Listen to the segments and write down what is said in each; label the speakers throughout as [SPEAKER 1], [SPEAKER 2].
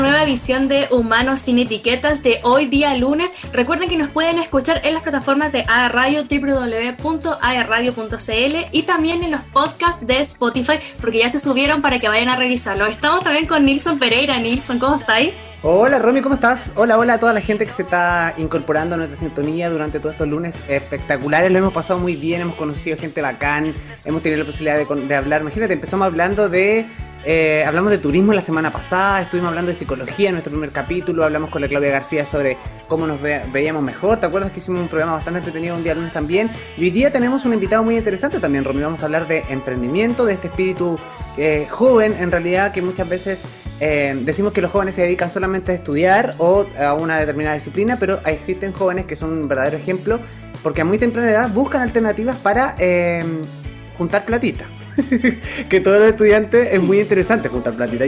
[SPEAKER 1] nueva edición de Humanos sin Etiquetas de hoy día lunes. Recuerden que nos pueden escuchar en las plataformas de AR Radio, y también en los podcasts de Spotify, porque ya se subieron para que vayan a revisarlo. Estamos también con Nilson Pereira. Nilson, ¿cómo estáis?
[SPEAKER 2] Hola Romy, ¿cómo estás? Hola, hola a toda la gente que se está incorporando a nuestra sintonía durante todos estos lunes espectaculares. Lo hemos pasado muy bien, hemos conocido gente bacán, hemos tenido la posibilidad de, de hablar. Imagínate, empezamos hablando de eh, hablamos de turismo la semana pasada, estuvimos hablando de psicología en nuestro primer capítulo, hablamos con la Claudia García sobre cómo nos veíamos mejor. ¿Te acuerdas que hicimos un programa bastante entretenido un día lunes también? Y hoy día tenemos un invitado muy interesante también, Romy. Vamos a hablar de emprendimiento, de este espíritu eh, joven en realidad que muchas veces eh, decimos que los jóvenes se dedican solamente a estudiar o a una determinada disciplina, pero existen jóvenes que son un verdadero ejemplo porque a muy temprana edad buscan alternativas para juntar platita. que todos los estudiantes es muy interesante juntar platita.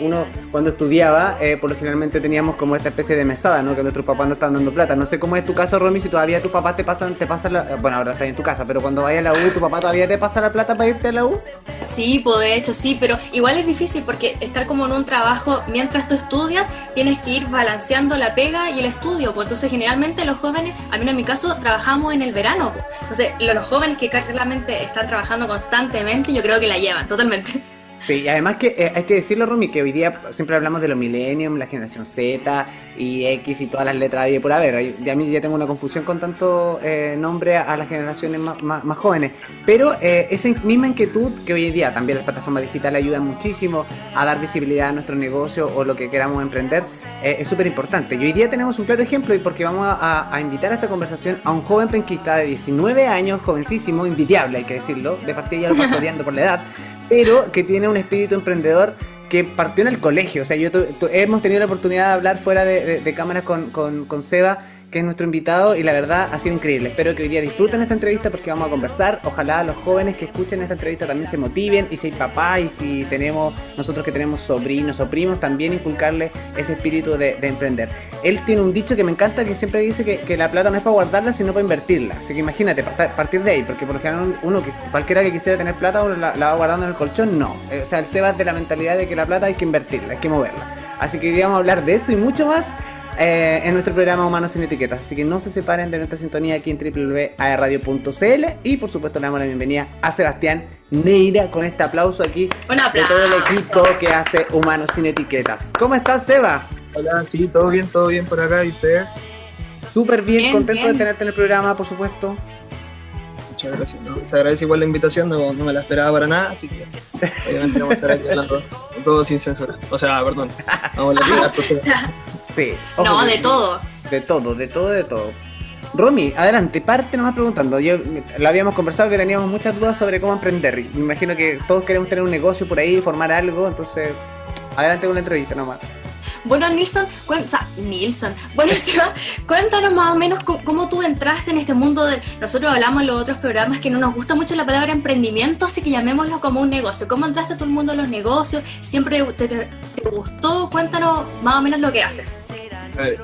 [SPEAKER 2] uno cuando estudiaba, eh, por lo generalmente teníamos como esta especie de mesada, ¿no? Que nuestros papás no están dando plata. No sé cómo es tu caso, Romy, si todavía tus papás te pasan, te pasan la, bueno, ahora estás en tu casa, pero cuando vayas a la U, ¿tu papá todavía te pasa la plata para irte a la U?
[SPEAKER 1] Sí, pues de hecho sí, pero igual es difícil porque estar como en un trabajo mientras tú estudias, tienes que ir balanceando la pega y el estudio, pues entonces generalmente los jóvenes, a mí en mi caso, trabajamos en el verano, pues. entonces los jóvenes que claramente están trabajando constantemente yo creo que la llevan totalmente.
[SPEAKER 2] Sí, y además que eh, hay que decirlo, Rumi, que hoy día siempre hablamos de los millennium, la generación Z y X y todas las letras y por haber. Ya a mí ya tengo una confusión con tanto eh, nombre a, las generaciones más, jóvenes. Pero eh, esa misma inquietud que hoy en día también las plataformas digitales ayudan muchísimo a dar visibilidad a nuestro negocio o lo que queramos emprender es súper importante. Y hoy día tenemos un claro ejemplo y porque vamos a, invitar a esta conversación a un joven penquista de 19 años, jovencísimo, invidiable hay que decirlo, de partida ya lo pastoreando por la edad pero que tiene un espíritu emprendedor que partió en el colegio. O sea, yo hemos tenido la oportunidad de hablar fuera de, cámaras con, con, con Seba que es nuestro invitado y la verdad ha sido increíble. Espero que hoy día disfruten esta entrevista porque vamos a conversar. Ojalá los jóvenes que escuchen esta entrevista también se motiven y si hay papá y si tenemos nosotros que tenemos sobrinos o primos también inculcarle ese espíritu de, emprender. Él tiene un dicho que me encanta que siempre dice que, la plata no es para guardarla sino para invertirla. Así que imagínate, partir de ahí, porque por lo general uno, cualquiera que quisiera tener plata la, la, va guardando en el colchón, no. Eh, o sea, el Seba de la mentalidad de que la plata hay que invertirla, hay que moverla. Así que hoy día vamos a hablar de eso y mucho más eh, en nuestro programa Humanos sin Etiquetas. Así que no se separen de nuestra sintonía aquí en www.aerradio.cl y por supuesto le damos la bienvenida a Sebastián Neira con este aplauso aquí de todo el equipo que hace Humanos sin Etiquetas. ¿Cómo estás, Seba?
[SPEAKER 3] Hola, sí, todo bien, todo bien por acá y usted.
[SPEAKER 2] Súper bien, contento de tenerte en el programa, por supuesto.
[SPEAKER 3] Muchas gracias. Se agradece igual la invitación, no, me la esperaba para nada, así que obviamente vamos a estar aquí hablando todo sin censura. O sea, perdón. Vamos a hablar
[SPEAKER 2] Sí.
[SPEAKER 1] no, de todo.
[SPEAKER 2] De todo, de todo, de todo. Romy, adelante, parte nomás preguntando. Yo lo habíamos conversado que teníamos muchas dudas sobre cómo emprender. Me imagino que todos queremos tener un negocio por ahí, formar algo, entonces adelante con la entrevista nomás.
[SPEAKER 1] Bueno, Nilsson, Nilsson, bueno, cuéntanos más o menos cómo, tú entraste en este mundo de. Nosotros hablamos en los otros programas que no nos gusta mucho la palabra emprendimiento, así que llamémoslo como un negocio. ¿Cómo entraste a todo el mundo de los negocios? ¿Siempre te, gustó? Cuéntanos más o menos lo que haces.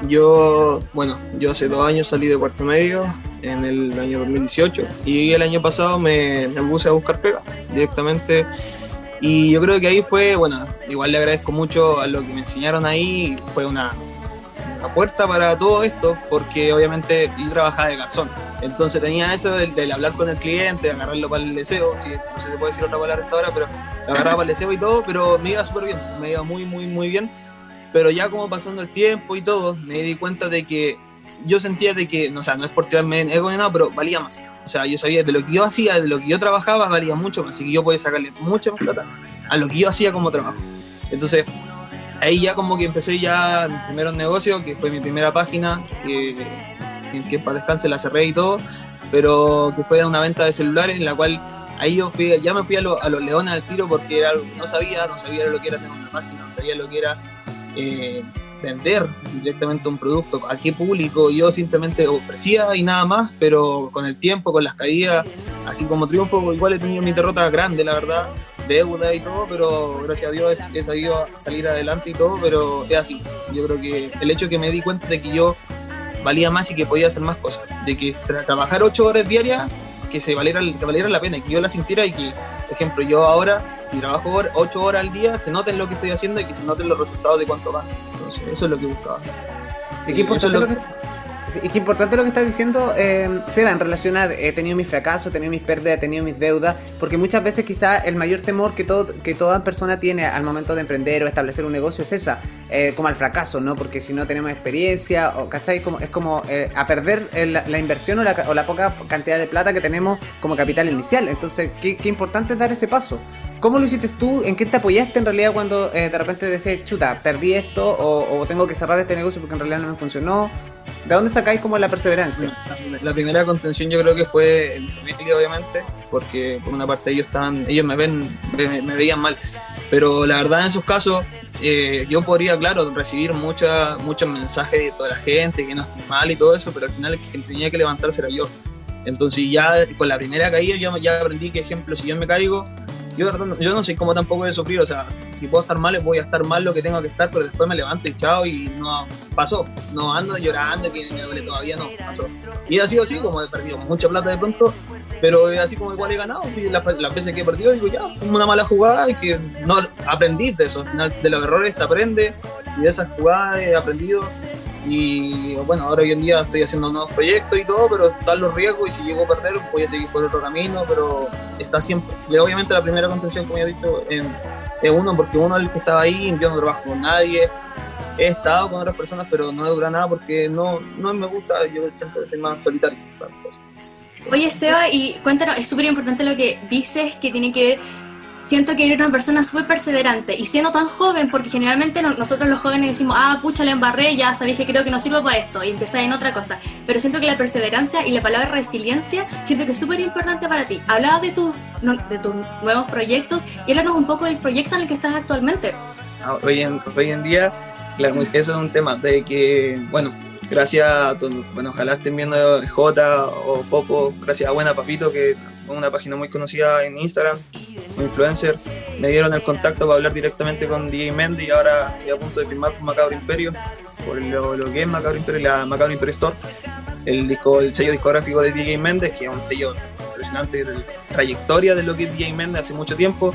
[SPEAKER 3] Yo, bueno, yo hace dos años salí de cuarto medio en el año 2018 y el año pasado me, me puse a buscar pega directamente y yo creo que ahí fue, bueno, igual le agradezco mucho a lo que me enseñaron ahí, fue una, una puerta para todo esto, porque obviamente yo trabajaba de garzón. Entonces tenía eso del, hablar con el cliente, agarrarlo para el deseo, si no se puede decir otra palabra hasta pero agarraba para el deseo y todo, pero me iba súper bien, me iba muy, muy, muy bien. Pero ya como pasando el tiempo y todo, me di cuenta de que yo sentía de que, no, o sea, no es por tirarme en ego ni nada, pero valía más. O sea, yo sabía de lo que yo hacía, de lo que yo trabajaba, valía mucho más. Así que yo podía sacarle mucho más plata a lo que yo hacía como trabajo. Entonces, ahí ya como que empecé ya mi primer negocio, que fue mi primera página, que, que para descanse la cerré y todo, pero que fue una venta de celulares en la cual ahí yo ya me fui a, a, los leones al tiro porque era algo que no sabía, no sabía lo que era tener una página, no sabía lo que era eh, vender directamente un producto, a qué público yo simplemente ofrecía y nada más, pero con el tiempo, con las caídas, así como triunfo, igual he tenido mi derrota grande, la verdad, deuda y todo, pero gracias a Dios he, sabido salir adelante y todo, pero es así. Yo creo que el hecho que me di cuenta de que yo valía más y que podía hacer más cosas, de que trabajar ocho horas diarias que se valiera, que valiera la pena, y que yo la sintiera y que, por ejemplo, yo ahora, si trabajo 8 horas al día, se noten lo que estoy haciendo y que se noten los resultados de cuánto gano. Entonces, eso es lo que buscaba.
[SPEAKER 2] ¿Y qué importante lo que... Y qué importante lo que estás diciendo, eh, Seba, en relación a he tenido mis fracasos, he tenido mis pérdidas, he tenido mis deudas, porque muchas veces quizá el mayor temor que, todo, que toda persona tiene al momento de emprender o establecer un negocio es esa, eh, como al fracaso, ¿no? Porque si no tenemos experiencia, o, ¿cachai? Como, es como eh, a perder la, inversión o la, o la, poca cantidad de plata que tenemos como capital inicial. Entonces, qué, qué importante es dar ese paso. ¿Cómo lo hiciste tú? ¿En qué te apoyaste en realidad cuando eh, de repente decías, chuta, perdí esto o, o, tengo que cerrar este negocio porque en realidad no me funcionó? ¿De dónde sacáis como la perseverancia?
[SPEAKER 3] La primera contención yo creo que fue en mi familia, obviamente, porque por una parte ellos estaban, ellos me ven, me, veían mal. Pero la verdad en esos casos eh, yo podría, claro, recibir mucha, muchos mensajes de toda la gente, que no estoy mal y todo eso, pero al final quien tenía que levantarse era yo. Entonces ya con la primera caída yo ya aprendí que, ejemplo, si yo me caigo, yo, yo no soy como tampoco de sufrir, o sea, si puedo estar mal, voy a estar mal lo que tengo que estar, pero después me levanto y chao, y no pasó. No ando llorando, que me duele todavía, no, pasó. Y ha sido así, como he perdido mucha plata de pronto, pero así como igual he ganado. Y las, veces que he perdido, digo, ya, una mala jugada, y que no aprendí de eso. De los errores se aprende, y de esas jugadas he aprendido y bueno, ahora hoy en día estoy haciendo nuevos proyectos y todo, pero están los riesgos y si llego a perder voy a seguir por otro camino, pero está siempre, obviamente la primera contención, como ya he dicho, es uno, porque uno es el que estaba ahí, yo no trabajo con nadie, he estado con otras personas, pero no dura nada porque no, no me gusta, yo siempre soy más solitario.
[SPEAKER 1] Oye, Seba, y cuéntanos, es súper importante lo que dices que tiene que ver siento que eres una persona súper perseverante y siendo tan joven, porque generalmente nosotros los jóvenes decimos, ah, pucha, la embarré, ya sabéis que creo que no sirvo para esto y empezáis en otra cosa. Pero siento que la perseverancia y la palabra resiliencia, siento que es súper importante para ti. Hablabas de, tus de tus nuevos proyectos y háblanos un poco del proyecto en el que estás actualmente.
[SPEAKER 3] Ah, hoy en, hoy en día, claro, eso es un tema de que, bueno, gracias a bueno, ojalá estén viendo J o Popo, gracias a Buena Papito, que una página muy conocida en Instagram, un influencer, me dieron el contacto para hablar directamente con DJ Mendy y ahora estoy a punto de firmar con Macabro Imperio, por lo, lo que es Macabro Imperio la Macabro Imperio Store, el, disco, el sello discográfico de DJ Mendes, que es un sello impresionante de trayectoria de lo que es DJ Mendes hace mucho tiempo.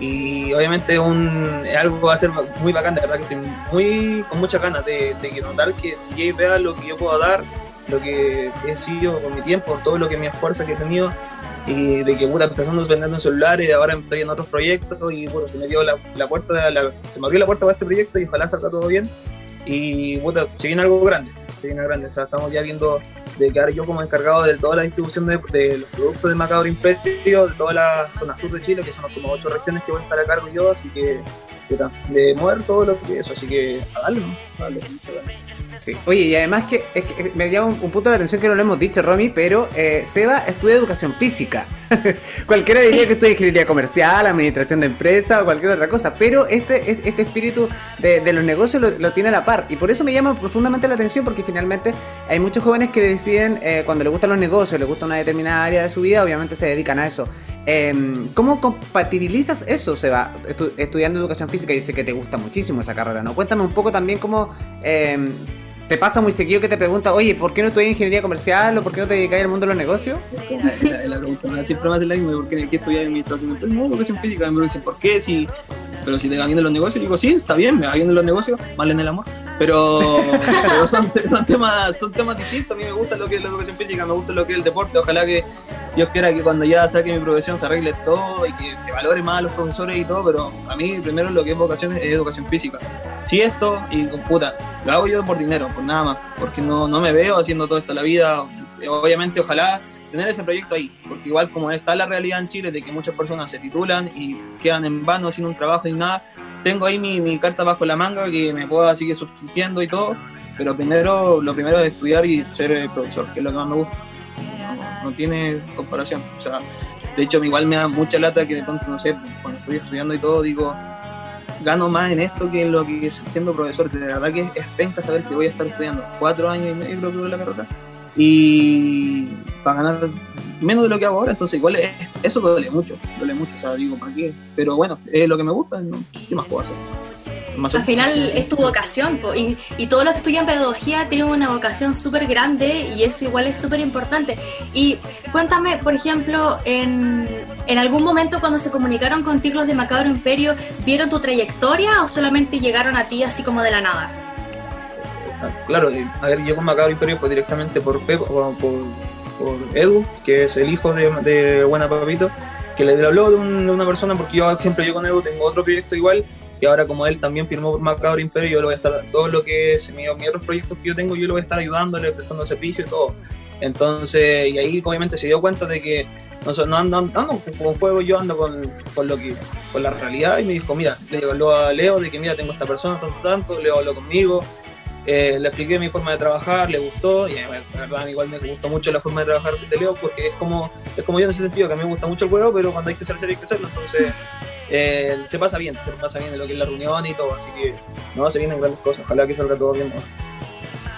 [SPEAKER 3] Y obviamente un, algo va a ser muy bacán, de verdad que estoy muy, con muchas ganas de, de notar que DJ vea lo que yo puedo dar, lo que he sido con mi tiempo, todo lo que mi esfuerzo que he tenido y de que puta empezando vendiendo celulares y ahora estoy en otros proyectos y bueno, se me dio la, puerta la, se me abrió la puerta para este proyecto y ojalá salga todo bien. Y puta, se viene algo grande se viene grande, estamos ya viendo de quedar yo como encargado de toda la distribución de, de los productos de Macabro Imperio, de toda la zona sur de Chile, que son como ocho regiones que voy a estar a cargo yo, así que de mover todo lo que es, así que a darle,
[SPEAKER 2] sí. Oye, y además que, es que me llama un, punto de atención que no lo hemos dicho, Romy, pero eh, Seba estudia educación física. Cualquiera diría que estudia ingeniería comercial, administración de empresa o cualquier otra cosa, pero este, este espíritu de, los negocios lo, tiene a la par. Y por eso me llama profundamente la atención, porque finalmente hay muchos jóvenes que deciden, eh, cuando les gustan los negocios, les gusta una determinada área de su vida, obviamente se dedican a eso. Em, ¿Cómo compatibilizas eso, Seba, estudiando educación física? Yo sé que te gusta muchísimo esa carrera, ¿no? Cuéntame un poco también cómo eh, te pasa muy seguido que te pregunta, oye, ¿por qué no estudias ingeniería comercial o por qué no te dedicas al mundo de los negocios?
[SPEAKER 3] La, la pregunta siempre más de la misma, ¿por qué, qué estudias administración? No, educación física, me dicen, ¿por qué? Si, pero si te va bien en los negocios, digo, sí, está bien, me va bien en los negocios, mal en el amor. Pero, pero son, son, temas, son temas distintos, a mí me gusta lo que es la educación física, me gusta lo que es el deporte, ojalá que Dios quiera que cuando ya saque mi profesión se arregle todo y que se valore más a los profesores y todo, pero a mí primero lo que es vocación es educación física. Si esto, y puta, lo hago yo por dinero, por nada más, porque no, no me veo haciendo todo esto la vida. Obviamente, ojalá tener ese proyecto ahí, porque igual como está la realidad en Chile de que muchas personas se titulan y quedan en vano sin un trabajo ni nada, tengo ahí mi, mi carta bajo la manga que me pueda seguir subsistiendo y todo, pero primero, lo primero es estudiar y ser profesor, que es lo que más me gusta no, tiene comparación. O sea, de hecho, igual me da mucha lata que de pronto, no sé, cuando estoy estudiando y todo, digo, gano más en esto que en lo que siendo profesor. De verdad que es penca saber que voy a estar estudiando cuatro años y medio, creo que la carrera, y para ganar menos de lo que hago ahora, entonces igual es, eso duele mucho, duele mucho, o sea, digo, ¿para qué? Pero bueno, es lo que me gusta, ¿qué más puedo hacer? Más
[SPEAKER 1] Al final es tu vocación po, y, y todo lo que estudian pedagogía tiene una vocación súper grande y eso igual es súper importante. Y cuéntame, por ejemplo, en, en algún momento cuando se comunicaron contigo los de Macabro Imperio, ¿vieron tu trayectoria o solamente llegaron a ti así como de la nada?
[SPEAKER 3] Claro, eh, a ver, yo con Macabro Imperio fue directamente por, Pepo, por, por, por Edu, que es el hijo de, de Buena Papito, que le habló de, un- de una persona, porque yo, por ejemplo, yo con Edu tengo otro proyecto igual, y ahora como él también firmó por Macabro Imperio, yo lo voy a estar, todo lo que es mi- mis otros proyectos que yo tengo, yo lo voy a estar ayudándole, prestando servicio y todo. Entonces, y ahí obviamente se dio cuenta de que no, no ando, ando con juego, yo ando con, con lo que, con la realidad, y me dijo, mira, le habló a Leo de que mira, tengo esta persona, tanto, tanto, Leo habló conmigo, eh, le expliqué mi forma de trabajar, le gustó, y eh, la verdad igual me gustó mucho la forma de trabajar de Leo, porque es como, es como yo en ese sentido, que a mí me gusta mucho el juego, pero cuando hay que hacer hay que hacerlo, entonces eh, se pasa bien, se pasa bien en lo que es la reunión y todo, así que no, se vienen grandes cosas, ojalá que salga todo bien. ¿no?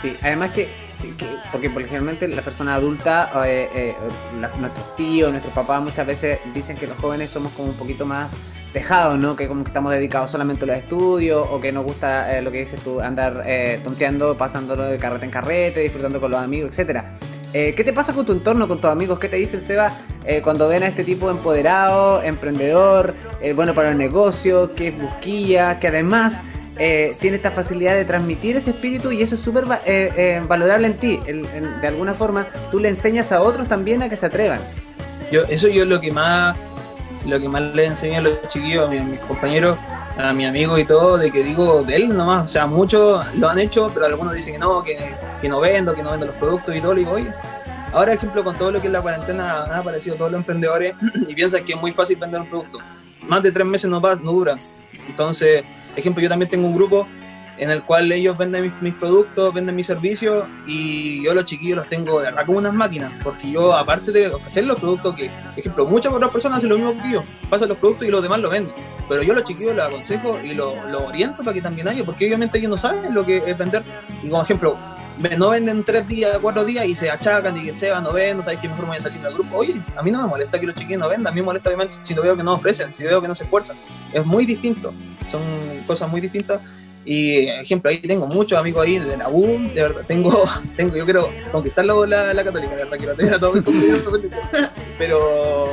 [SPEAKER 2] Sí, además que, que- porque porque generalmente persona adulta, eh, eh, la- nuestros tíos, nuestros papás muchas veces dicen que los jóvenes somos como un poquito más dejados, ¿no? Que como que estamos dedicados solamente a los estudios o que nos gusta eh, lo que dices tú, andar tonteando, pasándolo de carrete en carrete, disfrutando con los amigos, etcétera. Eh, ¿Qué te pasa con tu entorno, con tus amigos? ¿Qué te dice el Seba eh, cuando ven a este tipo empoderado, emprendedor, eh, bueno para el negocio, que es busquilla, que además eh, tiene esta facilidad de transmitir ese espíritu y eso es súper va- valorable en ti. De alguna forma, tú le enseñas a otros también a que se atrevan.
[SPEAKER 3] Yo, eso yo lo que más lo que más le enseño a los chiquillos, a mis compañeros, a mis amigos y todo, de que digo de él nomás, o sea, muchos lo han hecho, pero algunos dicen que no, que, que no vendo, que no vendo los productos y todo, le digo, oye, ahora ejemplo con todo lo que es la cuarentena han aparecido todos los emprendedores y piensan que es muy fácil vender un producto. Más de tres meses no, va, no dura. Entonces, ejemplo, yo también tengo un grupo en el cual ellos venden mis, productos, venden mis servicios y yo los chiquillos los tengo de verdad como unas máquinas, porque yo aparte de ofrecer los productos que, por ejemplo, muchas otras personas hacen lo mismo que yo, pasan los productos y los demás lo venden, pero yo los chiquillos los aconsejo y los los oriento para que también haya, porque obviamente ellos no saben lo que es vender, y como ejemplo, no venden tres días, cuatro días y se achacan y que se van, no vendo, sabes que mejor me voy a salir del grupo. Oye, a mí no me molesta que los chiquillos no vendan, a mí me molesta obviamente si lo veo que no ofrecen, si veo que no se esfuerzan. Es muy distinto, son cosas muy distintas. Y ejemplo, ahí tengo muchos amigos ahí de la U, de verdad, tengo, tengo yo quiero conquistar la, la, católica, de verdad, quiero tener a todos pero,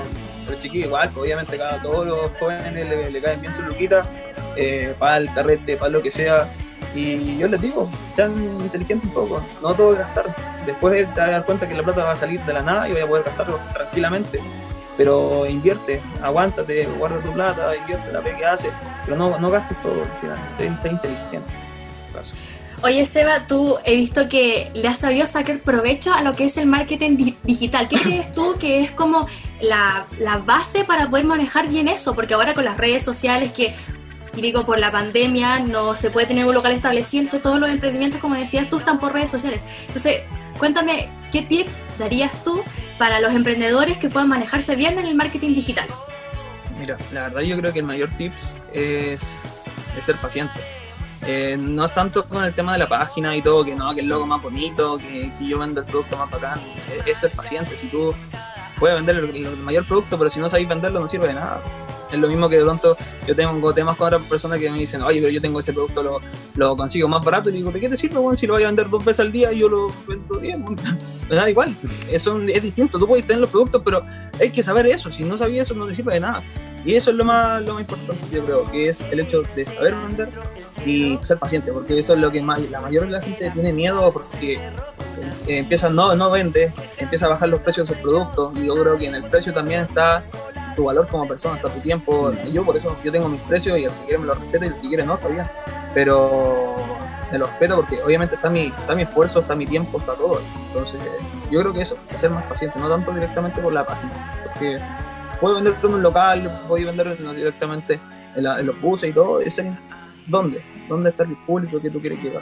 [SPEAKER 3] pero chiquillos igual, pues, obviamente cada, todos los jóvenes le, caen bien sus luquitas, eh, para el carrete, para lo que sea, y yo les digo, sean inteligentes un poco, no todo gastar. Después te vas a dar cuenta que la plata va a salir de la nada y voy a poder gastarlo tranquilamente. Pero invierte, aguántate, guarda tu plata, invierte la fe que haces, pero no, no gastes todo al final, sé, inteligente. Paso.
[SPEAKER 1] Oye, Seba, tú he visto que le has sabido sacar provecho a lo que es el marketing di- digital. ¿Qué crees tú que es como la, la base para poder manejar bien eso? Porque ahora con las redes sociales que, digo, por la pandemia no se puede tener un local establecido, entonces todos los emprendimientos, como decías tú, están por redes sociales. Entonces, cuéntame, ¿qué tip darías tú para los emprendedores que puedan manejarse bien en el marketing digital?
[SPEAKER 3] Mira, la verdad yo creo que el mayor tip es, ser paciente. Eh, no es tanto con el tema de la página y todo, que no, que el logo más bonito, que, que yo vendo el producto más bacán. Es, es ser paciente. Si tú puedes vender el mayor producto, pero si no sabes venderlo, no sirve de nada. Es lo mismo que de pronto yo tengo temas con otras personas que me dicen, oye, pero yo tengo ese producto, lo, lo consigo más barato. Y digo, ¿de qué te sirve, bueno, si lo voy a vender dos veces al día y yo lo vendo bien? Me da igual. Eso es distinto. Tú puedes tener los productos, pero hay que saber eso. Si no sabías eso, no te sirve de nada. Y eso es lo más, lo más importante, yo creo, que es el hecho de saber vender y ser paciente, porque eso es lo que más, la mayoría de la gente tiene miedo porque eh, empieza, no, no vende, empieza a bajar los precios de sus productos y yo creo que en el precio también está tu valor como persona, está tu tiempo. Y yo por eso yo tengo mis precios y el que quiere me lo respeta y el que quiere no, bien. Pero me lo respeto porque obviamente está mi, está mi esfuerzo, está mi tiempo, está todo. Entonces yo creo que eso, ser más paciente, no tanto directamente por la página, porque puedo vender en un local, puedo vender directamente en, la- en los buses y todo, es en dónde, dónde está el público que tú quieres llegar.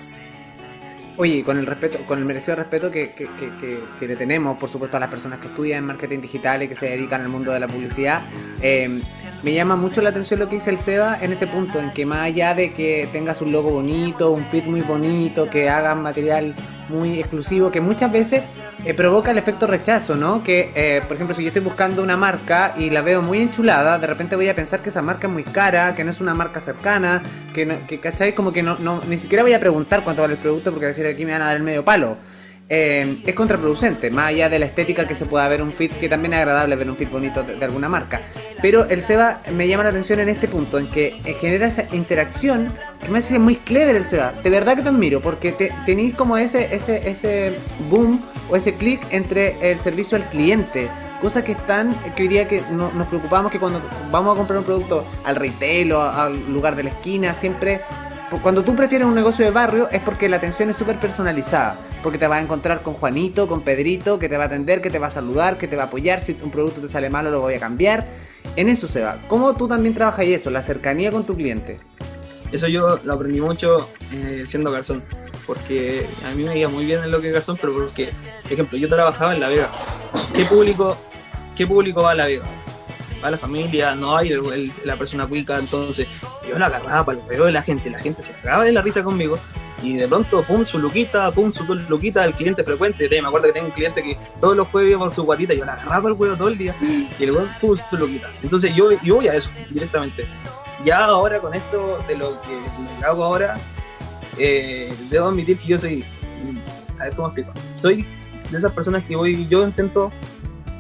[SPEAKER 2] Oye, con el respeto, con el merecido respeto que, que, que, que- le tenemos, por supuesto, a las personas que estudian marketing digital y que se dedican al mundo de la publicidad, eh, me llama mucho la atención lo que dice el Seba en ese punto, en que más allá de que tengas un logo bonito, un fit muy bonito, que hagas material muy exclusivo, que muchas veces eh, provoca el efecto rechazo, ¿no? Que, eh, por ejemplo, si yo estoy buscando una marca y la veo muy enchulada, de repente voy a pensar que esa marca es muy cara, que no es una marca cercana, que, no, que ¿cachai? Como que no, no, ni siquiera voy a preguntar cuánto vale el producto porque decir aquí me van a dar el medio palo. Eh, es contraproducente, más allá de la estética que se pueda ver un fit, que también es agradable ver un fit bonito de, alguna marca. Pero el Seba me llama la atención en este punto, en que eh, genera esa interacción que me hace muy clever el Seba. De verdad que te admiro, porque te, tenéis como ese, ese, ese boom o ese clic entre el servicio al cliente. Cosa que están, que hoy día que no, nos preocupamos que cuando vamos a comprar un producto al retail o al lugar de la esquina, siempre cuando tú prefieres un negocio de barrio es porque la atención es súper personalizada. Porque te vas a encontrar con Juanito, con Pedrito, que te va a atender, que te va a saludar, que te va a apoyar. Si un producto te sale malo, lo voy a cambiar. En eso se va. ¿Cómo tú también trabajas eso? La cercanía con tu cliente.
[SPEAKER 3] Eso yo lo aprendí mucho eh, siendo garzón, porque a mí me iba muy bien en lo que es garzón, pero porque, por ejemplo, yo trabajaba en La Vega. ¿Qué público, qué público va a La Vega? Va la familia, no hay el- el- la persona cuica, entonces yo la agarraba para peos de la gente, la gente se cagaba de la risa conmigo, y de pronto, pum, su luquita, pum, su luquita, el cliente frecuente. Me acuerdo que tengo un cliente que todos los jueves iba por su guatita, yo la agarraba el huevo todo el día, y el huevo, pum, su luquita. Entonces yo, yo voy a eso, directamente ya ahora con esto de lo que, lo que hago ahora, eh, debo admitir que yo soy, mm, a ver cómo explico, soy de esas personas que voy, yo intento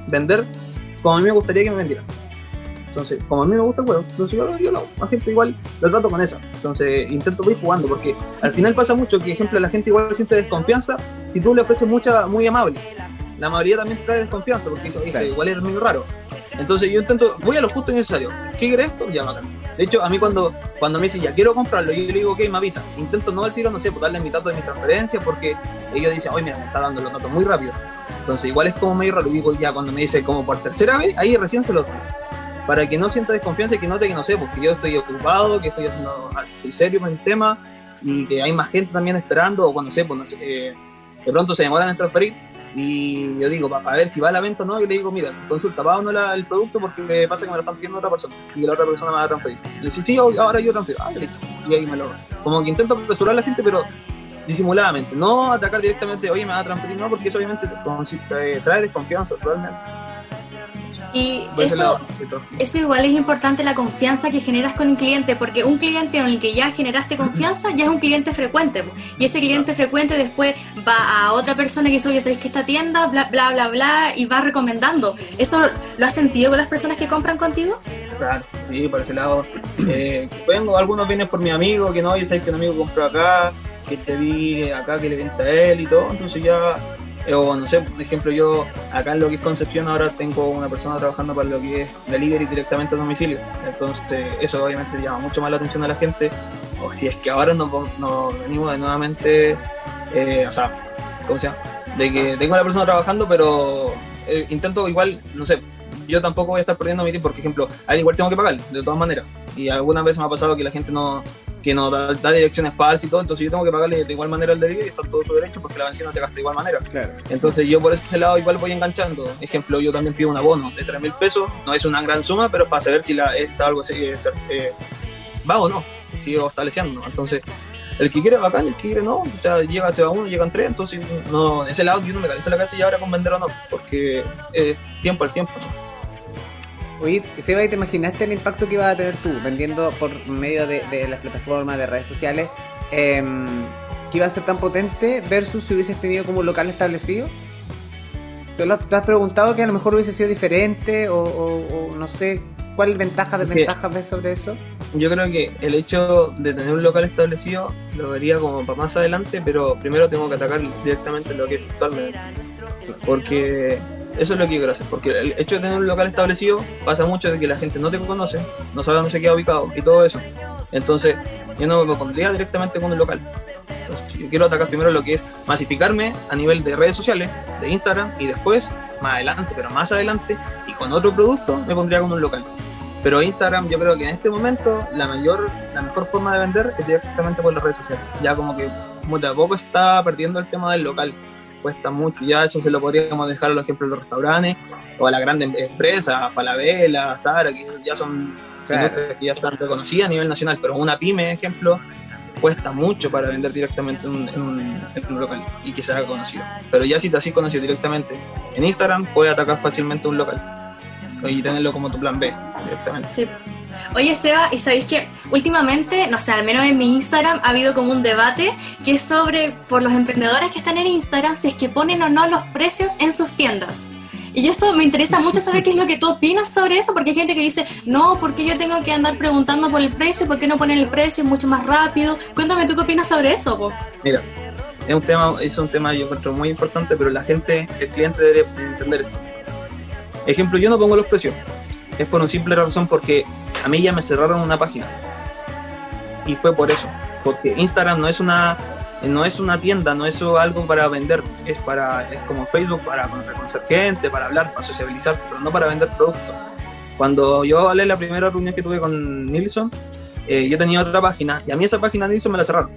[SPEAKER 3] vender como a mí me gustaría que me vendieran. Entonces, como a mí me gusta el juego, entonces yo, yo lo, la gente igual lo trato con esa. Entonces, intento ir jugando, porque al final pasa mucho que, ejemplo, la gente igual siente desconfianza si tú le ofreces mucha, muy amable. La amabilidad también trae desconfianza, porque dice, oye, igual eres muy raro. Entonces yo intento, voy a lo justo y necesario. ¿Qué quieres esto? Ya bacán. De hecho, a mí cuando, cuando me dicen, ya quiero comprarlo, yo le digo, ok, me avisa. Intento no al tiro, no sé, pues darle mi dato de mi transferencia, porque ellos dicen, oye, mira, me está dando los datos muy rápido. Entonces igual es como medio raro. Y digo, ya cuando me dice como por tercera vez, ahí recién se lo doy. Para que no sienta desconfianza y que note que no sé, porque yo estoy ocupado, que estoy haciendo, estoy serio con el tema y que hay más gente también esperando, o cuando sé, pues no sé, eh, de pronto se demoran en transferir y yo digo, para ver si va a la venta o no, yo le digo, mira, consulta, va o no la- el producto porque pasa que me lo están pidiendo otra persona y la otra persona me va a transferir. Y dice, sí, ahora yo transfiero. Ah, listo. Y ahí me lo. Como que intento apresurar a la gente, pero disimuladamente, no atacar directamente, oye, me va a transferir, no, porque eso obviamente trae desconfianza totalmente.
[SPEAKER 1] Y eso, eso igual es importante la confianza que generas con el cliente, porque un cliente con el que ya generaste confianza ya es un cliente frecuente. Y ese cliente frecuente después va a otra persona que dice, oye, ¿sabéis que esta tienda? Bla, bla, bla, bla, y va recomendando. ¿Eso lo has sentido con las personas que compran contigo?
[SPEAKER 3] Claro, sí, por ese lado. Eh, vengo, algunos vienen por mi amigo, que no, y sabes que un amigo compró acá, que te vi acá, que le venta a él y todo, entonces ya, o no sé, por ejemplo, yo acá en lo que es Concepción ahora tengo una persona trabajando para lo que es delivery directamente a domicilio, entonces eso obviamente llama mucho más la atención a la gente, o si es que ahora nos, nos venimos de nuevamente, eh, o sea, ¿cómo se llama? De que tengo a la persona trabajando, pero eh, intento igual, no sé, yo tampoco voy a estar perdiendo mi tiempo, por ejemplo, a él igual tengo que pagarle, de todas maneras. Y algunas veces me ha pasado que la gente no, que no da, da direcciones falsas y todo, entonces yo tengo que pagarle de igual manera el delivery y está todo su derecho porque la benzina se gasta de igual manera.
[SPEAKER 2] Claro.
[SPEAKER 3] Entonces yo por ese lado igual voy enganchando. Ejemplo, yo también pido un abono de 3 mil pesos, no es una gran suma, pero para saber si la, está algo eh, eh, va o no, sigo estableciendo. Entonces, el que quiere bacán, el que quiere no, o sea, llega, se va uno, llegan tres, entonces no, ese lado yo no me caliento la casa y ahora con vender o no, porque eh, tiempo al tiempo, ¿no?
[SPEAKER 2] Oye, Seba, ¿y ¿te imaginaste el impacto que ibas a tener tú vendiendo por medio de, de las plataformas, de redes sociales? em, que iba a ser tan potente versus si hubieses tenido como un local establecido? ¿Te, lo- te has preguntado que a lo mejor hubiese sido diferente o, o- o no sé cuál ventaja, desventajas ves sobre eso?
[SPEAKER 3] Yo creo que el hecho de tener un local establecido lo vería como para más adelante, pero primero tengo que atacar directamente lo que es actualmente. Porque eso es lo que yo quiero hacer. Porque el hecho de tener un local establecido pasa mucho de que la gente no te conoce, no sabe dónde se queda ubicado y todo eso. Entonces, yo no me pondría directamente con un local. Entonces, yo quiero atacar primero lo que es masificarme a nivel de redes sociales, de Instagram, y después, más adelante, pero más adelante, y con otro producto, me pondría con un local. Pero Instagram, yo creo que en este momento la mayor, la mejor forma de vender es directamente por las redes sociales. Ya como que como de a poco está perdiendo el tema del local. Cuesta mucho, ya eso se lo podríamos dejar a los ejemplos de los restaurantes o a las grandes empresas, Falabella, Zara, que ya son
[SPEAKER 2] Claro.
[SPEAKER 3] que ya están reconocidas a nivel nacional, pero una pyme, ejemplo, cuesta mucho para vender directamente en un, en un- en un local y que se haga conocido. Pero ya si te has conocido directamente en Instagram, puedes atacar fácilmente un local y tenerlo como tu plan B directamente.
[SPEAKER 1] Sí. Oye, Seba, ¿y sabéis que últimamente, no sé, al menos en mi Instagram ha habido como un debate que es sobre por los emprendedores que están en Instagram si es que ponen o no los precios en sus tiendas? Y eso me interesa mucho saber qué es lo que tú opinas sobre eso, porque hay gente que dice, no, porque yo tengo que andar preguntando por el precio? ¿Por qué no ponen el precio? Es mucho más rápido. Cuéntame tú qué opinas sobre eso, po.
[SPEAKER 3] Mira, es un tema, es un tema yo encuentro muy importante, pero la gente, el cliente debe entender esto. Ejemplo, yo no pongo los precios. Es por una simple razón porque a mí ya me cerraron una página. Y fue por eso. Porque Instagram no es una no es una tienda, no es algo para vender, es para es como Facebook para conocer gente, para hablar, para sociabilizarse, pero no para vender productos. Cuando yo hablé la primera reunión que tuve con Nilsson, eh, yo tenía otra página y a mí esa página Nilsson me la cerraron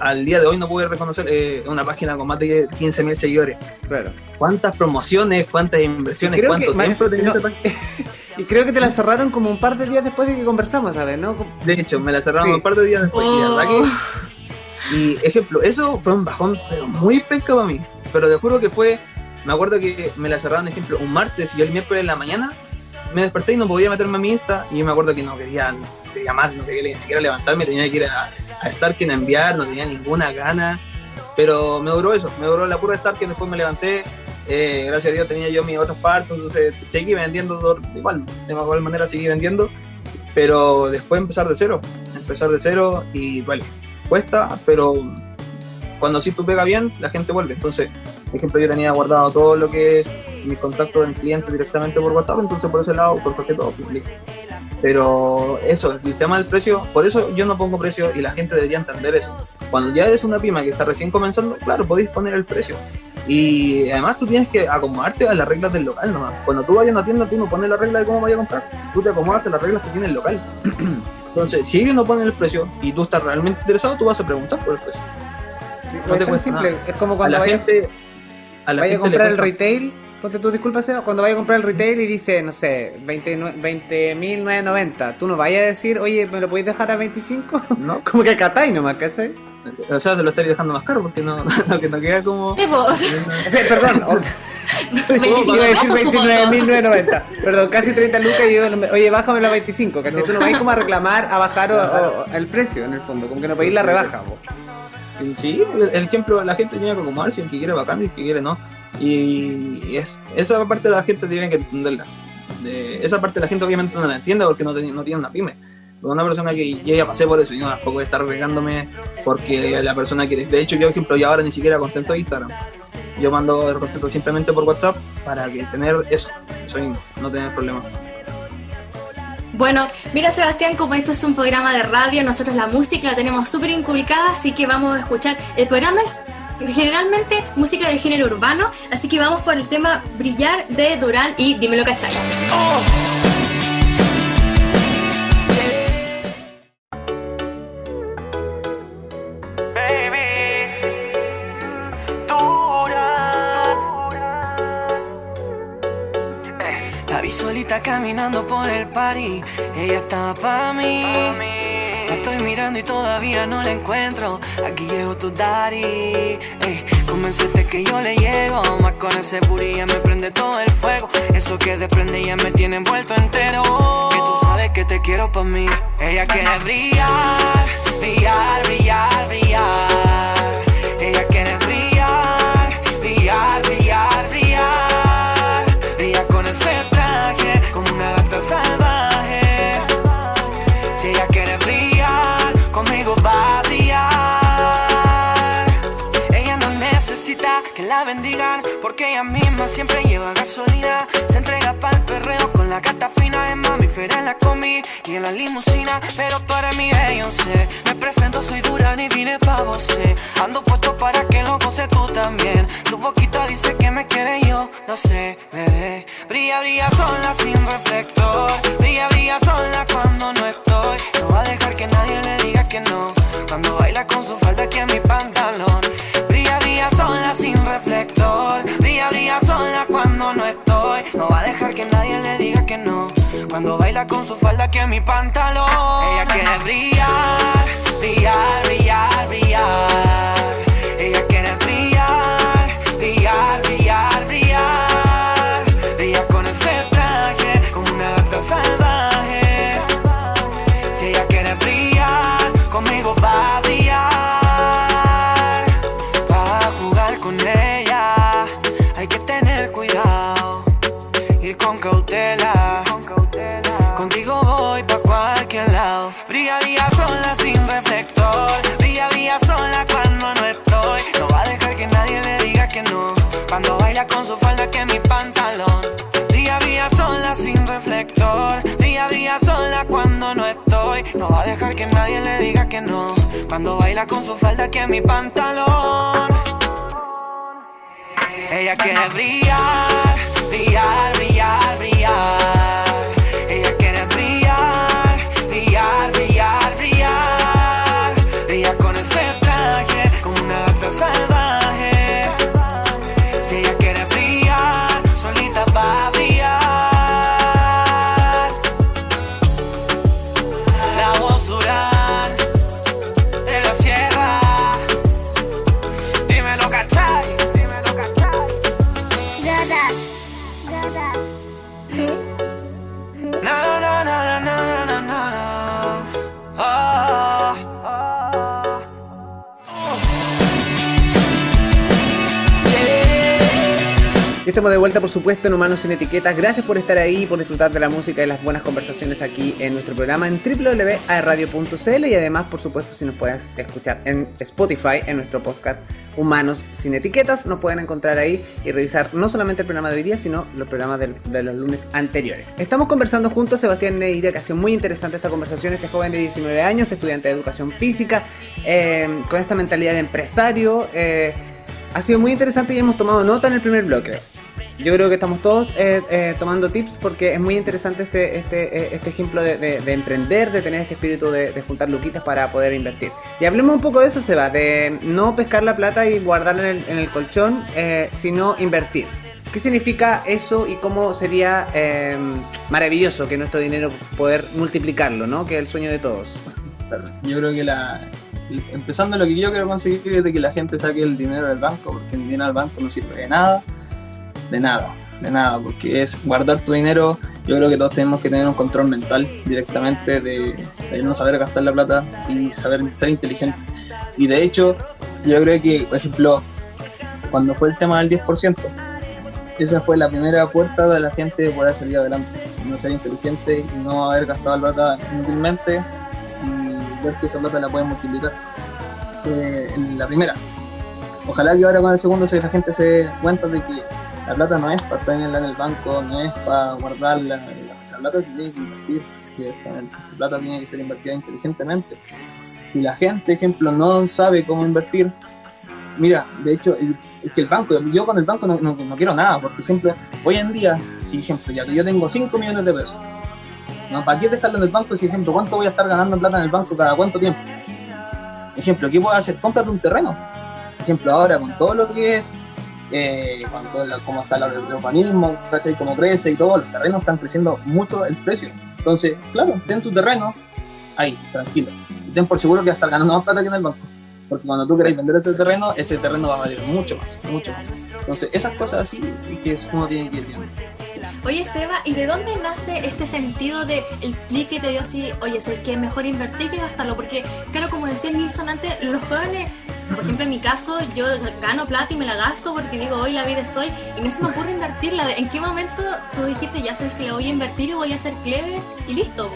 [SPEAKER 3] al día de hoy no pude reconocer eh, una página con más de 15.000 seguidores.
[SPEAKER 2] Claro.
[SPEAKER 3] ¿Cuántas promociones, cuántas inversiones, cuánto
[SPEAKER 2] que,
[SPEAKER 3] tiempo tenía
[SPEAKER 2] no,
[SPEAKER 3] esa página?
[SPEAKER 2] y creo que te la cerraron como un par de días después de que conversamos, ¿sabes? ¿No?
[SPEAKER 3] De hecho, me la cerraron
[SPEAKER 2] Sí.
[SPEAKER 3] un par de días después.
[SPEAKER 1] Oh.
[SPEAKER 3] y, ejemplo, eso fue un bajón pero muy pesca para mí. Pero te juro que fue, me acuerdo que me la cerraron, ejemplo, un martes y yo el miércoles en la mañana me desperté y no podía meterme a mi Insta y me acuerdo que no quería, no quería más, no quería ni siquiera levantarme, tenía que ir a, a Starken a enviar, no tenía ninguna gana, pero me duró eso, me duró la pura Starken, después me levanté, eh, gracias a Dios tenía yo mis otras partes, entonces seguí vendiendo igual, de igual manera seguí vendiendo, pero después empezar de cero, empezar de cero y duele, cuesta, pero cuando sí tú pega bien, la gente vuelve, entonces por ejemplo, yo tenía guardado todo lo que es mis contactos en clientes directamente por WhatsApp, entonces por ese lado contacté todo. pues, listo. Pero eso, el tema del precio, por eso yo no pongo precio y la gente debería entender eso. Cuando ya eres una pyma que está recién comenzando, claro, podéis poner el precio. Y además tú tienes que acomodarte a las reglas del local nomás. Cuando tú vayas a una tienda, tú no pones la regla de cómo vayas a comprar, tú te acomodas a las reglas que tiene el local. Entonces, si ellos no ponen el precio y tú estás realmente interesado, tú vas a preguntar por el precio.
[SPEAKER 2] Sí,
[SPEAKER 3] No
[SPEAKER 2] es
[SPEAKER 3] te
[SPEAKER 2] simple.
[SPEAKER 3] nada.
[SPEAKER 2] Es como
[SPEAKER 3] A
[SPEAKER 2] cuando
[SPEAKER 3] la
[SPEAKER 2] vaya,
[SPEAKER 3] gente, a la
[SPEAKER 2] vaya a
[SPEAKER 3] gente le
[SPEAKER 2] comprar el retail. Ponte tú, disculpa, Seba, cuando vaya a comprar el retail y dice, no sé, 20.990, tú no vayas a decir, oye, ¿me lo podéis dejar a 25?
[SPEAKER 3] No,
[SPEAKER 2] como que acatáis nomás, ¿cachai?
[SPEAKER 3] O sea, te lo estaría dejando más caro porque no, no, que no queda como.
[SPEAKER 1] Po, o sea,
[SPEAKER 2] perdón, o-
[SPEAKER 1] 25
[SPEAKER 2] iba a decir
[SPEAKER 1] pesos, supongo.
[SPEAKER 2] 29.990. Perdón, casi 30 lucas y yo, oye, bájamelo a 25, ¿cachai? Tú no vais como a reclamar, a bajar o- el precio, en el fondo, como que no pedís la rebaja, po.
[SPEAKER 3] Sí, el, el ejemplo, la gente tiene que acomodarse, el que quiere bacán y el que quiere no. Y es, esa parte de la gente tiene que entenderla. De- esa parte la gente obviamente no la entiende porque no, tiene- no tiene una pyme. Una persona que yo ya pasé por eso, yo tampoco de estar regándome porque la persona quiere. De hecho, yo, por ejemplo, yo ahora ni siquiera contento de Instagram. Yo mando el contento simplemente por WhatsApp para que tener eso, eso mismo, no tener problemas.
[SPEAKER 1] Bueno, mira Sebastián, como esto es un programa de radio, nosotros la música la tenemos súper inculcada, así que vamos a escuchar. El programa es generalmente música de género urbano, así que vamos por el tema Brillar de Durán y Dímelo Cachai.
[SPEAKER 4] Baby, dura.
[SPEAKER 5] La vi solita caminando por el party, ella estaba para mí. La estoy mirando y todavía no la encuentro. Aquí llegó tu daddy. Ey, convencete que yo le llego. Más con ese ya me prende todo el fuego. Eso que desprende ya me tiene envuelto entero. Que tú sabes que te quiero pa' mí. Ella quiere brillar, brillar, brillar, brillar. Porque ella misma siempre lleva gasolina. Se entrega para el perreo con la gata fina. Es mamífera en la combi y en la limusina. Pero tú eres mi Beyoncé. Me presento, soy dura, ni vine pa' vos. Ando puesto para que lo goce tú también. Tu boquita dice que me quiere yo, lo sé, bebé. Brilla, brilla sola sin reflector. Brilla, brilla sola cuando no estoy. No va a dejar que nadie le diga que no. Cuando baila con su falda aquí en mi no estoy. No va a dejar que nadie le diga que no. Cuando baila con su falda aquí en mi pantalón. Ella quiere brillar, brillar, brillar, brillar. Ella quiere brillar, brillar, brillar, brillar. Ella con ese traje como una gata salvaje. A dejar que nadie le diga que no. Cuando baila con su falda que mi pantalón. Ella quiere brillar,
[SPEAKER 2] estamos de vuelta, por supuesto, en Humanos sin Etiquetas. Gracias por estar ahí, por disfrutar de la música y las buenas conversaciones aquí en nuestro programa en www.radio.cl y además, por supuesto, si nos puedes escuchar en Spotify, en nuestro podcast Humanos sin Etiquetas, nos pueden encontrar ahí y revisar no solamente el programa de hoy día, sino los programas de, los lunes anteriores. Estamos conversando junto a Sebastián Neira, que ha sido muy interesante esta conversación. Este joven de 19 años, estudiante de educación física, eh, con esta mentalidad de empresario. eh, ha sido muy interesante y hemos tomado nota en el primer bloque. Yo creo que estamos todos eh, eh, tomando tips porque es muy interesante este, este, eh, este ejemplo de, de- de emprender, de tener este espíritu de, de juntar luquitas para poder invertir. Y hablemos un poco de eso, Seba, de no pescar la plata y guardarla en el, en el colchón, eh, sino invertir. ¿Qué significa eso y cómo sería eh, maravilloso que nuestro dinero poder multiplicarlo, ¿no? Que es el sueño de todos.
[SPEAKER 3] Yo creo que la. Empezando lo que yo quiero conseguir es de que la gente saque el dinero del banco, porque el dinero del banco no sirve de nada, de nada, de nada, porque es guardar tu dinero. Yo creo que todos tenemos que tener un control mental directamente de, de no saber gastar la plata y saber ser inteligente. Y de hecho, yo creo que, por ejemplo, cuando fue el tema del 10%, esa fue la primera puerta de la gente de poder salir adelante, no ser inteligente y no haber gastado la plata inútilmente ver que esa plata la pueden multiplicar. Eh, en la primera. Ojalá que ahora con el segundo se, la gente se dé cuenta de que la plata no es para tenerla en el banco, no es para guardarla. La, la plata se tiene que invertir. La plata tiene que ser invertida inteligentemente. Si la gente, ejemplo, no sabe cómo invertir, mira, de hecho, es que el banco, yo con el banco no quiero nada, porque, ejemplo, hoy en día, si, ejemplo, ya que yo tengo 5 millones de pesos, ¿no? ¿para qué dejarlo en el banco si, ejemplo, cuánto voy a estar ganando en plata en el banco cada cuánto tiempo? Ejemplo, ¿qué puedo hacer? Cómprate un terreno. Ejemplo, ahora con todo lo que es, eh, con todo lo- cómo está el urbanismo, ¿cachai? Cómo crece y todo, los terrenos están creciendo mucho el precio. Entonces, claro, ten tu terreno ahí, tranquilo. Y ten por seguro que vas a estar ganando más plata que en el banco. Porque cuando tú queráis vender ese terreno, ese terreno va a valer mucho más, mucho más. Entonces, esas cosas así que es- uno tiene que ir viendo.
[SPEAKER 1] Oye, Seba, ¿y de dónde nace este sentido de el clic que te dio así, oye, es que es mejor invertir que gastarlo? Porque, claro, como decía Nilsson antes, los jóvenes, por ejemplo, en mi caso, yo gano plata y me la gasto porque digo, hoy la vida es hoy, y no se me ocurre invertirla. ¿En qué momento tú dijiste, ya sabes que la voy a invertir y voy a ser clever y listo?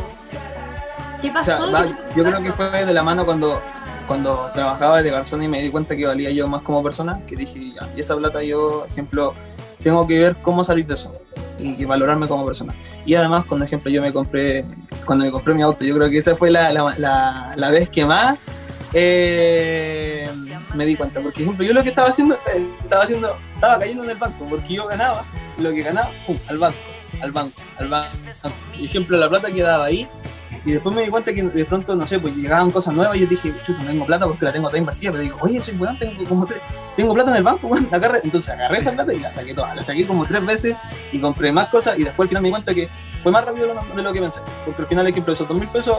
[SPEAKER 1] ¿Qué
[SPEAKER 3] O
[SPEAKER 1] pasó?
[SPEAKER 3] sea,
[SPEAKER 1] ¿Qué
[SPEAKER 3] va-
[SPEAKER 1] se-
[SPEAKER 3] yo creo que fue de la mano cuando, cuando trabajaba de garzón y me di cuenta que valía yo más como persona, que dije, ya, y esa plata yo, ejemplo, tengo que ver cómo salir de eso y valorarme como persona. Y además, cuando ejemplo yo me compré, cuando me compré mi auto, yo creo que esa fue la, la, la, la vez que más eh, me di cuenta. Porque ejemplo, yo lo que estaba haciendo, eh, estaba haciendo, estaba cayendo en el banco, porque yo ganaba, lo que ganaba, pum, al banco, al banco, al banco. Y ejemplo, la plata quedaba ahí, y después me di cuenta que de pronto, no sé, pues llegaban cosas nuevas y yo dije, chuta, no tengo plata porque la tengo toda invertida. Pero digo, oye, soy weón, tengo como tres, tengo plata en el banco, weón, agarré. Entonces agarré esa plata y la saqué toda. La saqué como tres veces y compré más cosas y después al final me di cuenta que fue más rápido de lo, que pensé, porque al final, ejemplo, esos dos mil pesos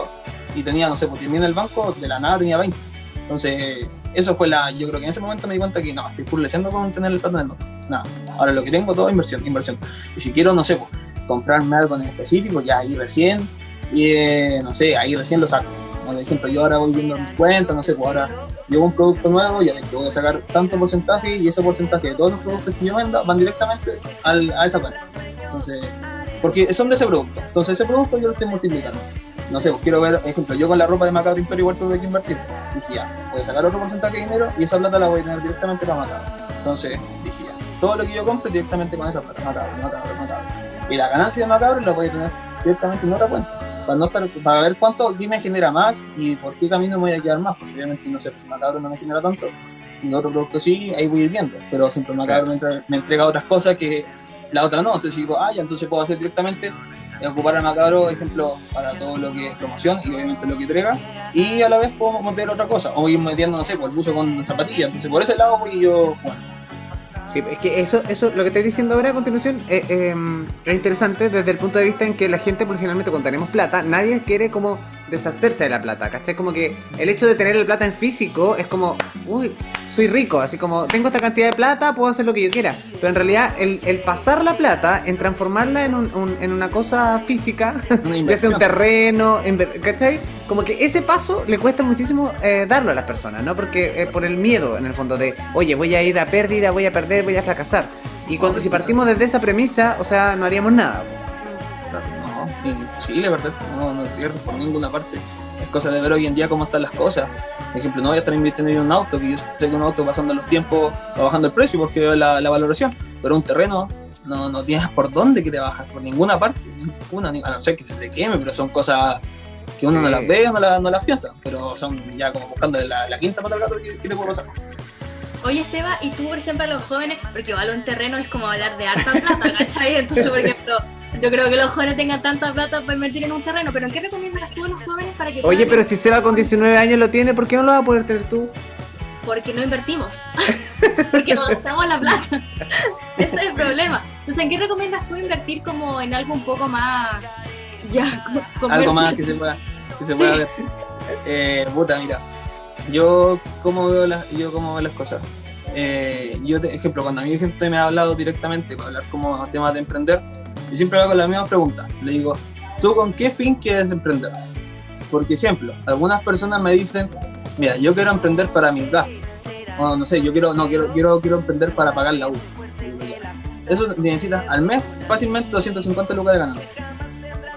[SPEAKER 3] y tenía, no sé, pues tenía en el banco, de la nada tenía 20. Entonces, eso fue la. Yo creo que en ese momento me di cuenta que no, estoy furleciendo con tener el plata en el banco. Nada. Ahora lo que tengo todo es inversión, inversión. Y si quiero, no sé, pues, comprarme algo en específico, ya ahí recién, y eh, no sé, ahí recién lo saco. Por ejemplo, yo ahora voy viendo mis cuentas, no sé, pues ahora llevo un producto nuevo, ya dije, voy a sacar tanto porcentaje y ese porcentaje de todos los productos que yo venda van directamente al, a esa cuenta. Entonces, porque son de ese producto. Entonces, ese producto yo lo estoy multiplicando. No sé, pues quiero ver, ejemplo, yo con la ropa de Macabro Imperio igual tuve que invertir. Dije, ya, voy a sacar otro porcentaje de dinero y esa plata la voy a tener directamente para Macabro. Entonces, dije, ya, todo lo que yo compre directamente con esa plata, Macabro, Macabro, Macabro. Y la ganancia de Macabro la voy a tener directamente en otra cuenta para, no estar, para ver cuánto me genera más y por qué camino me voy a quedar más, porque obviamente no sé, pues Macabro no me genera tanto, y otro producto sí, ahí voy a ir viendo, pero ejemplo Macabro me, entrega, me entrega otras cosas que la otra no, entonces digo, ah, ya, entonces puedo hacer directamente, ocupar a Macabro, ejemplo, para todo lo que es promoción y obviamente lo que entrega, y a la vez puedo meter otra cosa, o ir metiendo, no sé, por el buzo con zapatillas, entonces por ese lado voy yo, bueno.
[SPEAKER 2] Sí, es que eso, eso, lo que estoy diciendo ahora a continuación eh, eh, es interesante desde el punto de vista en que la gente, por generalmente, cuando tenemos plata, nadie quiere como deshacerse de la plata, ¿cachai? Como que el hecho de tener el plata en físico es como, uy, soy rico, así como tengo esta cantidad de plata, puedo hacer lo que yo quiera. Pero en realidad, el, el pasar la plata, en transformarla en, un, un, en una cosa física, ya sea un terreno, en, ¿cachai? Como que ese paso le cuesta muchísimo eh, darlo a las personas, ¿no? Porque eh, por el miedo, en el fondo, de, oye, voy a ir a pérdida, voy a perder, voy a fracasar. Y cuando, si partimos desde esa premisa, o sea, no haríamos nada.
[SPEAKER 3] Sí, la verdad, no, no pierdo por ninguna parte. Es cosa de ver hoy en día cómo están las cosas. Por ejemplo, no voy a estar invirtiendo en un auto, que yo sé que un auto pasando los tiempos bajando el precio porque veo la, la valoración, pero un terreno no, no tienes por dónde que te bajas, por ninguna parte, ninguna, a no ser que se te queme, pero son cosas que uno sí. no las ve o no, la, no, las piensa, pero son ya como buscando la, la quinta pata al gato que, que te puede pasar.
[SPEAKER 1] Oye, Seba, y tú, por ejemplo, a los jóvenes, porque igual un terreno es como hablar de harta plata, ¿cachai? Entonces, por ejemplo, yo creo que los jóvenes tengan tanta plata para invertir en un terreno, pero ¿en qué recomiendas tú a los jóvenes para que
[SPEAKER 2] Oye, pero si Seba con 19 años lo tiene, ¿por qué no lo vas a poder tener tú?
[SPEAKER 1] Porque no invertimos. Porque no gastamos la plata. Ese es el problema. Entonces, ¿en qué recomiendas tú invertir como en algo un poco más... Ya,
[SPEAKER 3] algo más que se pueda, que se pueda sí. ver. Eh, puta, mira, yo como veo las, yo como veo las cosas. Eh, yo, te, ejemplo, cuando a mí gente me ha hablado directamente para hablar como temas de emprender, yo siempre hago la misma pregunta. Le digo, ¿tú con qué fin quieres emprender? Porque, ejemplo, algunas personas me dicen, mira, yo quiero emprender para mi edad. O no sé, yo quiero, no, quiero, quiero, quiero emprender para pagar la U. Eso necesitas al mes fácilmente 250 lucas de ganancia.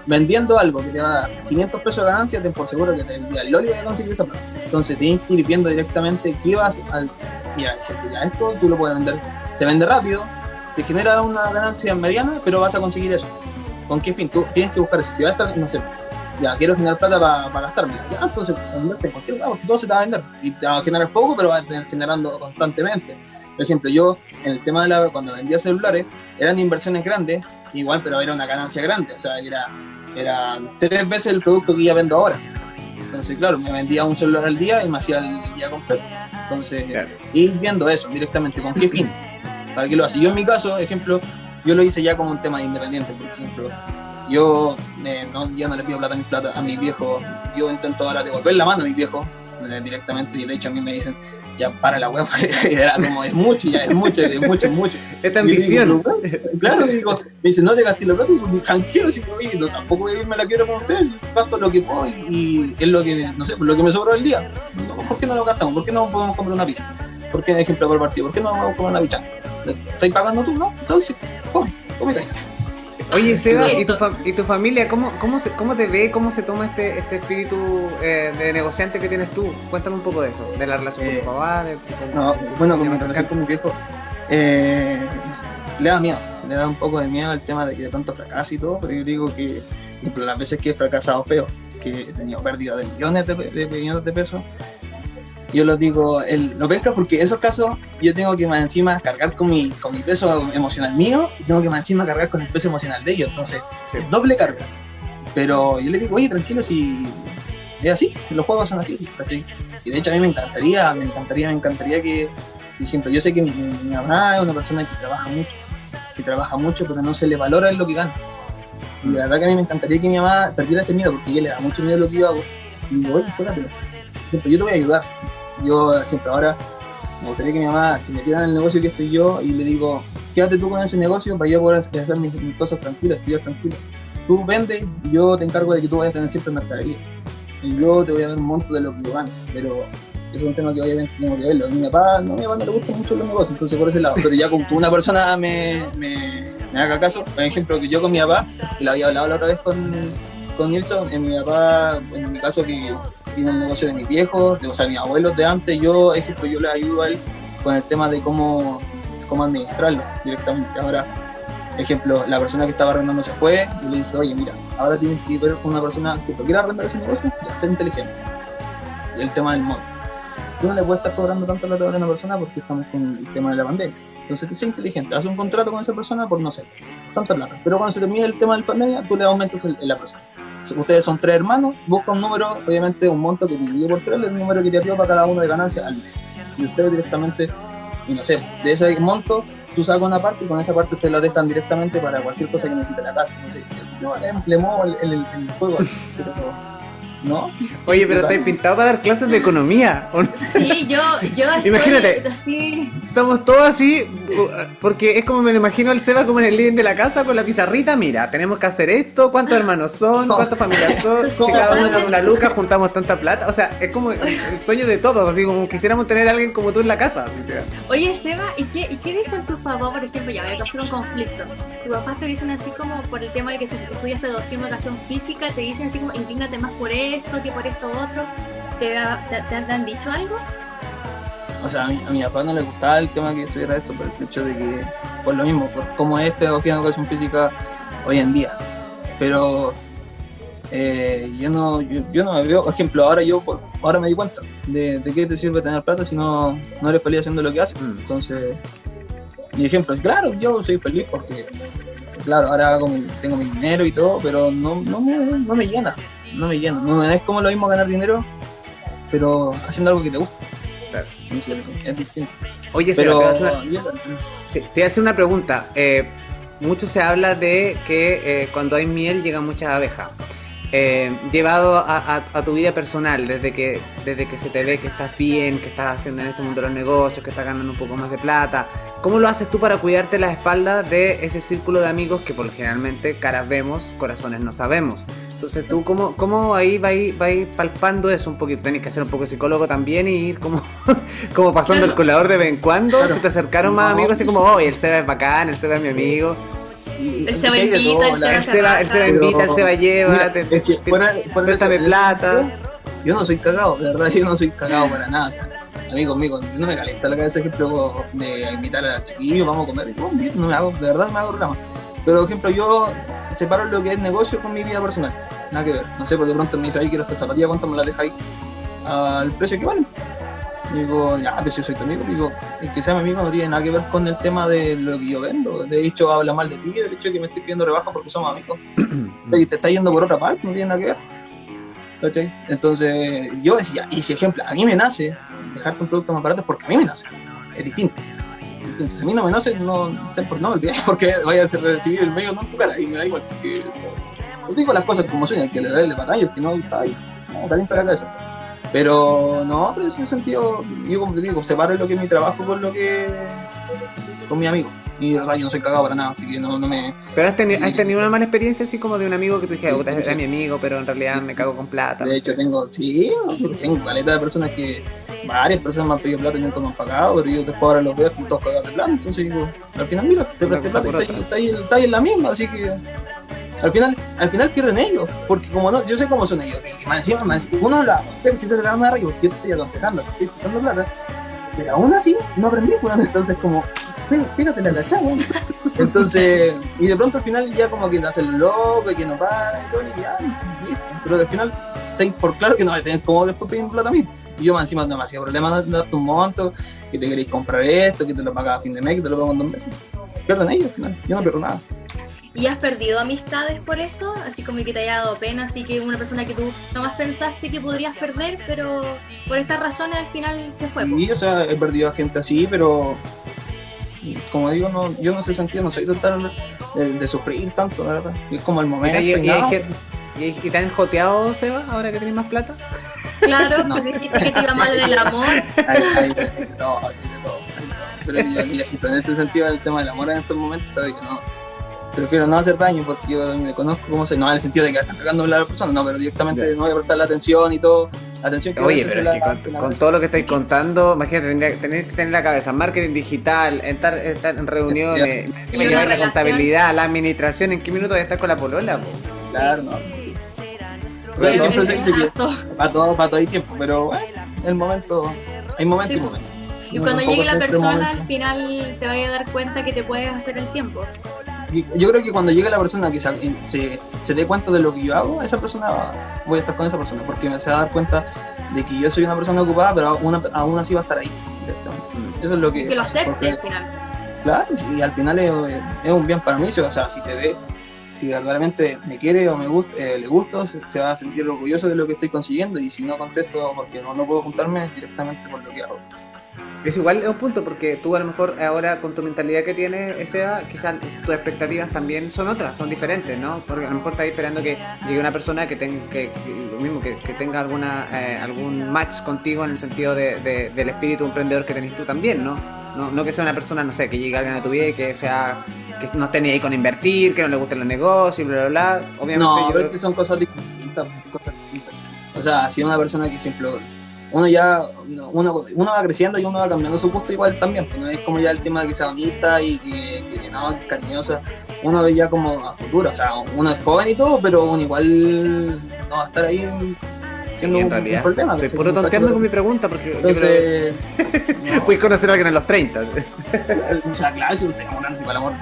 [SPEAKER 3] Vendiendo algo que te va a dar 500 pesos de ganancia, ten por seguro que te vendía el loli y conseguir esa plata. Entonces tienes que ir viendo directamente qué vas a... Mira, esto tú lo puedes vender. Te vende rápido, te genera una ganancia mediana, pero vas a conseguir eso. ¿Con qué fin? Tú tienes que buscar eso. Si vas a estar, no sé, ya quiero generar plata para pa gastarme. Ya, entonces, venderte en cualquier lugar, porque todo se te va a vender. Y te va a generar poco, pero vas a tener generando constantemente. Por ejemplo, yo, en el tema de la, cuando vendía celulares, eran inversiones grandes, igual, pero era una ganancia grande. O sea, era, era tres veces el producto que ya vendo ahora. Entonces, claro, me vendía un celular al día y me hacía el día completo. Entonces, claro. ir viendo eso directamente, ¿con qué fin? ¿Para qué lo hace? Yo en mi caso, ejemplo, yo lo hice ya como un tema de independiente, por ejemplo. Yo eh, no, ya no le pido plata a mi, plata, a mi viejo, yo intento ahora devolver la mano a mi viejo eh, directamente y de hecho a mí me dicen, ya para la web, era como, es mucho, ya es mucho, es mucho, es mucho.
[SPEAKER 2] Esta ambición.
[SPEAKER 3] Digo, claro, digo, me dice, no te gasté la plata, y tranquilo, si no, tampoco me la quiero con usted, gasto lo que puedo y, y, es lo que, no sé, lo que me sobró el día. ¿Por qué no lo gastamos? ¿Por qué no podemos comprar una pizza? ¿Por qué, ejemplo, por el partido? ¿Por qué no vamos a comer una bichanga? ¿Estás pagando tú? No, entonces, come, come
[SPEAKER 2] Oye, Seba, ¿y tu, ¿y tu familia cómo, cómo, se, cómo te ve, cómo se toma este, este espíritu eh, de negociante que tienes tú? Cuéntame un poco de eso, de la relación eh, con tu papá. De,
[SPEAKER 3] con, no, bueno, con mi relación con mi viejo, eh, le da miedo, le da un poco de miedo el tema de que de pronto fracase y todo, pero yo digo que, por ejemplo, las veces que he fracasado feo, que he tenido pérdida de millones de, de millones de pesos, yo lo digo, el, lo pesca porque en esos casos yo tengo que más encima cargar con mi, con mi peso emocional mío y tengo que más encima cargar con el peso emocional de ellos. Entonces, es doble carga. Pero yo le digo, oye, tranquilo, si es así, los juegos son así, ¿cachai? Y de hecho a mí me encantaría, me encantaría, me encantaría que, por ejemplo, yo sé que mi, mi mamá es una persona que trabaja mucho, que trabaja mucho, pero no se le valora en lo que gana. Y la verdad que a mí me encantaría que mi mamá perdiera ese miedo, porque ella le da mucho miedo a lo que yo hago. Y digo, oye, espérate, yo te voy a ayudar. Yo, por ejemplo, ahora me gustaría que mi mamá se metiera en el negocio que estoy yo y le digo, quédate tú con ese negocio para yo poder hacer mis, cosas tranquilas, estudiar tranquilo. Tú vende y yo te encargo de que tú vayas a tener siempre mercadería. Y yo te voy a dar un monto de lo que yo gano. Pero es un tema que obviamente tengo que verlo. Mi papá, no, mi papá no le gustan mucho los negocios, entonces por ese lado. Pero ya como una persona me, me, me haga caso, por ejemplo, que yo con mi papá, que lo había hablado la otra vez con, con Nilsson, en mi papá, en mi caso que tiene el negocio de mis viejos, de, o sea, mis abuelos de antes, yo, ejemplo, yo le ayudo a él con el tema de cómo, cómo administrarlo directamente. Ahora, ejemplo, la persona que estaba arrendando se fue y le dice, oye, mira, ahora tienes que ver con una persona que quiera arrendar ese negocio y ser inteligente. El tema del monto tú no le puedes estar cobrando tanto la a una persona porque estamos con el tema de la pandemia. Entonces, sé inteligente, haz un contrato con esa persona por, no sé, tanta plata. Pero cuando se termine el tema de la pandemia, tú le aumentas el, la persona. Ustedes son tres hermanos, busca un número, obviamente un monto que divide por tres, el número que te dio para cada uno de ganancias al Y ustedes directamente, y no sé, de ese monto, tú sacas una parte y con esa parte ustedes la dejan directamente para cualquier cosa que necesite la casa. No sé, le, muevo el, el, el juego. ¿No?
[SPEAKER 2] Oye, pero te has pintado para dar clases de economía, ¿o
[SPEAKER 1] Sí, yo, yo estoy
[SPEAKER 2] Imagínate, así. Estamos todos así, porque es como me lo imagino al Seba como en el living de la casa con la pizarrita, mira, tenemos que hacer esto, cuántos hermanos son, cuántas familias son, si cada uno da una luca, juntamos tanta plata, o sea, es como el sueño de todos, así como quisiéramos tener a alguien como tú en la casa.
[SPEAKER 1] Oye, Seba, ¿y qué, ¿y qué dicen tus papás, por ejemplo, ya voy a causar un conflicto? Tus papás te dicen así como por el tema de que estudiaste de educación física, te dicen así como, inclínate más por él esto, que por esto otro. ¿Te, te, han dicho algo?
[SPEAKER 3] O sea, a mi, a mi, papá no le gustaba el tema que estudiara esto por el hecho de que, por lo mismo, por cómo es pedagogía de educación física hoy en día. Pero eh, yo no yo, no me veo, por ejemplo, ahora yo ahora me di cuenta de, de qué te sirve tener plata si no, no eres feliz haciendo lo que haces. Mm. Entonces, mi ejemplo es claro, yo soy feliz porque claro, ahora tengo mi dinero y todo, pero no, no, no me llena, no me llena. No me es como lo mismo ganar dinero, pero haciendo algo que te gusta. Claro. es distinto.
[SPEAKER 2] Oye, pero, a una, sí, te hacer una pregunta. Eh, mucho se habla de que eh, cuando hay miel llegan muchas abejas. Eh, llevado a, tu vida personal, desde que, desde que se te ve que estás bien, que estás haciendo en este mundo los negocios, que estás ganando un poco más de plata, ¿cómo lo haces tú para cuidarte la espalda de ese círculo de amigos que por lo generalmente caras vemos, corazones no sabemos? Entonces tú, ¿cómo, cómo ahí vas va palpando eso un poquito? Tenés que ser un poco psicólogo también y ir como, como pasando el colador de vez en cuando. Se te acercaron más amigos así como, oh, el Seba es bacán, el Seba es mi amigo.
[SPEAKER 1] Él se va invita, él se
[SPEAKER 2] va Él se va invita, él se va lleva, te,
[SPEAKER 3] es que préstame plata. Yo no soy cagado, de verdad, yo no soy cagado para nada. A mí conmigo, no me calienta la cabeza, ejemplo, de invitar a chiquillos, vamos a comer. No, me hago, de verdad me hago drama. Pero, por ejemplo, yo separo lo que es negocio con mi vida personal. Nada que ver. No sé, porque de pronto me dice, ahí quiero esta zapatilla, ¿cuánto me la dejáis? Al precio que vale digo, ya, pues si soy tu amigo, digo, el que sea mi amigo no tiene nada que ver con el tema de lo que yo vendo. De hecho, habla mal de ti, de hecho que me estoy pidiendo rebaja porque somos amigos. y te está yendo por otra parte, no tiene nada que ver. Entonces, yo decía, y si ejemplo, a mí me nace dejarte un producto más barato porque a mí me nace. Es distinto. a mí no me nace, no, no me porque vaya a recibir el medio no en tu cara y me da igual. Porque, digo las cosas como son, hay que le darle batalla, que no está ahí. No, calienta la cabeza. Pero no, pero en ese sentido, yo como te digo, separo lo que es mi trabajo con lo que. con mi amigo. Y de verdad yo no soy cagado para nada, así que no, no me.
[SPEAKER 2] ¿Pero has, tenido una mala experiencia así como de un amigo que tú dijiste, puta, es mi amigo, pero en realidad me cago con plata?
[SPEAKER 3] De hecho, tengo, sí, tengo caleta de personas que. varias personas me han pedido plata y nunca me han pagado, pero yo después ahora los veo, estoy todos cagados de plata, entonces digo, al final, mira, te presté plata y está ahí, está ahí en la misma, así que al final, al final pierden ellos, porque como no, yo sé cómo son ellos, y más encima, más encima uno la sé si se le da más arriba, yo estoy aconsejando, estoy pasando plata, pero aún así no aprendí, pues, entonces como, fíjate la chavo. Entonces, y de pronto al final ya como que hace el loco y que no paga y todo, y ya, listo. Pero al final, ten por claro que no tener como después pedir plata a mí. Y yo más encima no me hacía problema de darte un monto, que te queréis comprar esto, que te lo pagas a fin de mes, que te lo pago en dos meses. Pierden ellos al final, yo no pierdo nada.
[SPEAKER 1] ¿Y has perdido amistades por eso? Así como que te haya dado pena, así que una persona que tú nomás pensaste que podrías perder, pero por estas razones al final se fue.
[SPEAKER 3] Sí, o sea, he perdido a gente así, pero como digo, no, yo no sé sentido, no soy de, de sufrir tanto, la verdad. Es como el momento.
[SPEAKER 2] Y,
[SPEAKER 3] y
[SPEAKER 2] y, y, y- y te han joteado, Seba, ahora que tenés más plata?
[SPEAKER 1] Claro,
[SPEAKER 3] No.
[SPEAKER 1] porque dijiste que te iba mal en el amor.
[SPEAKER 3] Hay de todo. Pero, yo- y- y- pero en este sentido, el tema del amor en estos momentos, de que no, prefiero no hacer daño porque yo me conozco como soy. No en el sentido de que están cagando a la persona, no, pero directamente no voy a prestar la atención y todo. La atención que a
[SPEAKER 2] Oye, pero es que
[SPEAKER 3] la-
[SPEAKER 2] con, todo lo que estáis contando, imagínate, tendría- tenés que tener en la cabeza marketing digital, estar, estar en reuniones, me llevar la contabilidad, la administración, ¿en qué minuto voy a estar con la polola? po?
[SPEAKER 3] Claro, no. O
[SPEAKER 1] Sí,
[SPEAKER 3] sea,
[SPEAKER 1] es-
[SPEAKER 3] siempre
[SPEAKER 1] es
[SPEAKER 3] se dice que
[SPEAKER 1] harto.
[SPEAKER 3] para todo, para todo hay tiempo, pero bueno, el momento, hay momento
[SPEAKER 1] Sí,
[SPEAKER 3] y momento.
[SPEAKER 1] Y cuando llegue la
[SPEAKER 3] este
[SPEAKER 1] persona,
[SPEAKER 3] momento.
[SPEAKER 1] al final te vayas a dar cuenta que te puedes hacer el tiempo.
[SPEAKER 3] Yo creo que cuando llegue la persona que se, se, se dé cuenta de lo que yo hago, esa persona voy a estar con esa persona, porque me se va a dar cuenta de que yo soy una persona ocupada, pero aún, aún así va a estar ahí. Eso es lo que.
[SPEAKER 1] Que lo acepte
[SPEAKER 3] porque-
[SPEAKER 1] al final.
[SPEAKER 3] Claro, y al final es, es un bien para mí, o sea, si te ve, si verdaderamente me quiere o me gusta, eh, le gusto, se, se va a sentir orgulloso de lo que estoy consiguiendo, y si no contesto porque no, no puedo juntarme directamente por lo que hago.
[SPEAKER 2] Es igual, es un punto, porque tú a lo mejor ahora con tu mentalidad que tienes, Seba, quizás tus expectativas también son otras, son diferentes, ¿no? Porque a lo mejor estás esperando que llegue una persona que tenga, que, que- lo mismo, que, que tenga alguna, eh, algún match contigo en el sentido de, de- del espíritu emprendedor que tenés tú también, ¿no? ¿no? No que sea una persona, no sé, que llegue alguien a tu vida y que sea, que no esté ni ahí con invertir, que no le gusten los negocios, bla, bla, bla. Obviamente
[SPEAKER 3] No,
[SPEAKER 2] yo creo
[SPEAKER 3] que son cosas distintas, cosas distintas. O sea, si una persona que, ejemplo, uno ya, uno, uno va creciendo y uno va cambiando su gusto igual también, pues no es como ya el tema de que sea bonita y que, que no, que cariñosa, uno ve ya como a futuro, o sea, uno es joven y todo, pero uno igual no va a estar ahí siendo
[SPEAKER 2] en
[SPEAKER 3] un,
[SPEAKER 2] realidad.
[SPEAKER 3] un problema.
[SPEAKER 2] Estoy puro tonteando con mi pregunta, porque yo creo
[SPEAKER 3] Entonces,
[SPEAKER 2] puedes conocer a alguien a los 30.
[SPEAKER 3] o sea, claro, si usted enamorarse para el amor,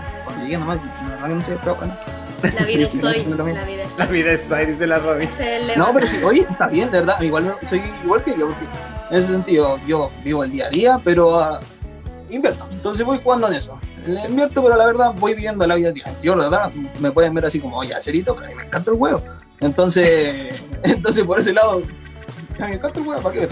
[SPEAKER 3] llegue nomás, verdad que no se ¿no?
[SPEAKER 1] La vida es hoy. La vida es
[SPEAKER 2] La
[SPEAKER 1] hoy.
[SPEAKER 2] vida es ahí, dice la
[SPEAKER 1] lema.
[SPEAKER 3] No, pero sí, oye, está bien, de verdad. Igual me- soy igual que yo, porque en ese sentido yo vivo el día a día, pero ah, invierto. Entonces voy jugando en eso. Le invierto, pero la verdad voy viviendo la vida diaria. Yo, la verdad, me pueden ver así como, oye, cerito, pero a mí me encanta el huevo. Entonces, entonces por ese lado, a mí me encanta el huevo, ¿para qué?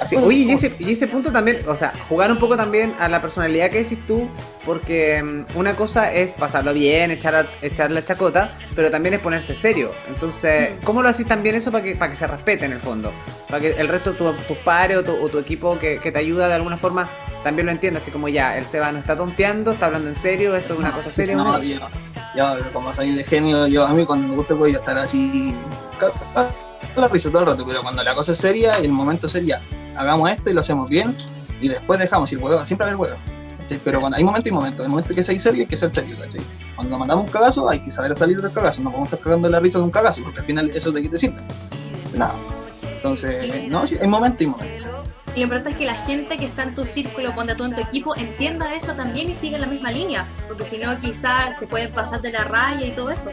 [SPEAKER 2] Así, oye, y ese, y ese punto también, o sea, jugar un poco también a la personalidad que decís tú, porque mm, una cosa es pasarlo bien, echar, a- echar la chacota, pero también es ponerse serio. Entonces,
[SPEAKER 1] Mm.
[SPEAKER 2] ¿cómo lo haces también eso para que, para que se respete en el fondo? Para que el resto de tu- tus pares o tu, o tu equipo que, que te ayuda de alguna forma también lo entienda, así como ya, el Seba no está tonteando, está hablando en serio, esto es una cosa seria.
[SPEAKER 3] No, yo, yo, como soy de genio, yo a mí cuando me gusta voy a estar así, la risa todo el rato, pero cuando la cosa es seria el momento sería, hagamos esto y lo hacemos bien, y después dejamos el huevo, siempre haber huevo. ¿cachai? Pero cuando hay momento y momento, el momento que ser serio hay que ser serio, ¿cachai? Cuando mandamos un cagazo hay que saber salir del cagazo, no podemos estar cagando la risa de un cagazo, porque al final eso de qué te sirve. Nada. Entonces, no, hay momento y momento.
[SPEAKER 1] Y lo importante es que la gente que está en tu círculo, ponte tú en tu equipo, entienda eso también y siga la misma línea. Porque si no, quizás se pueden pasar de la raya y todo eso.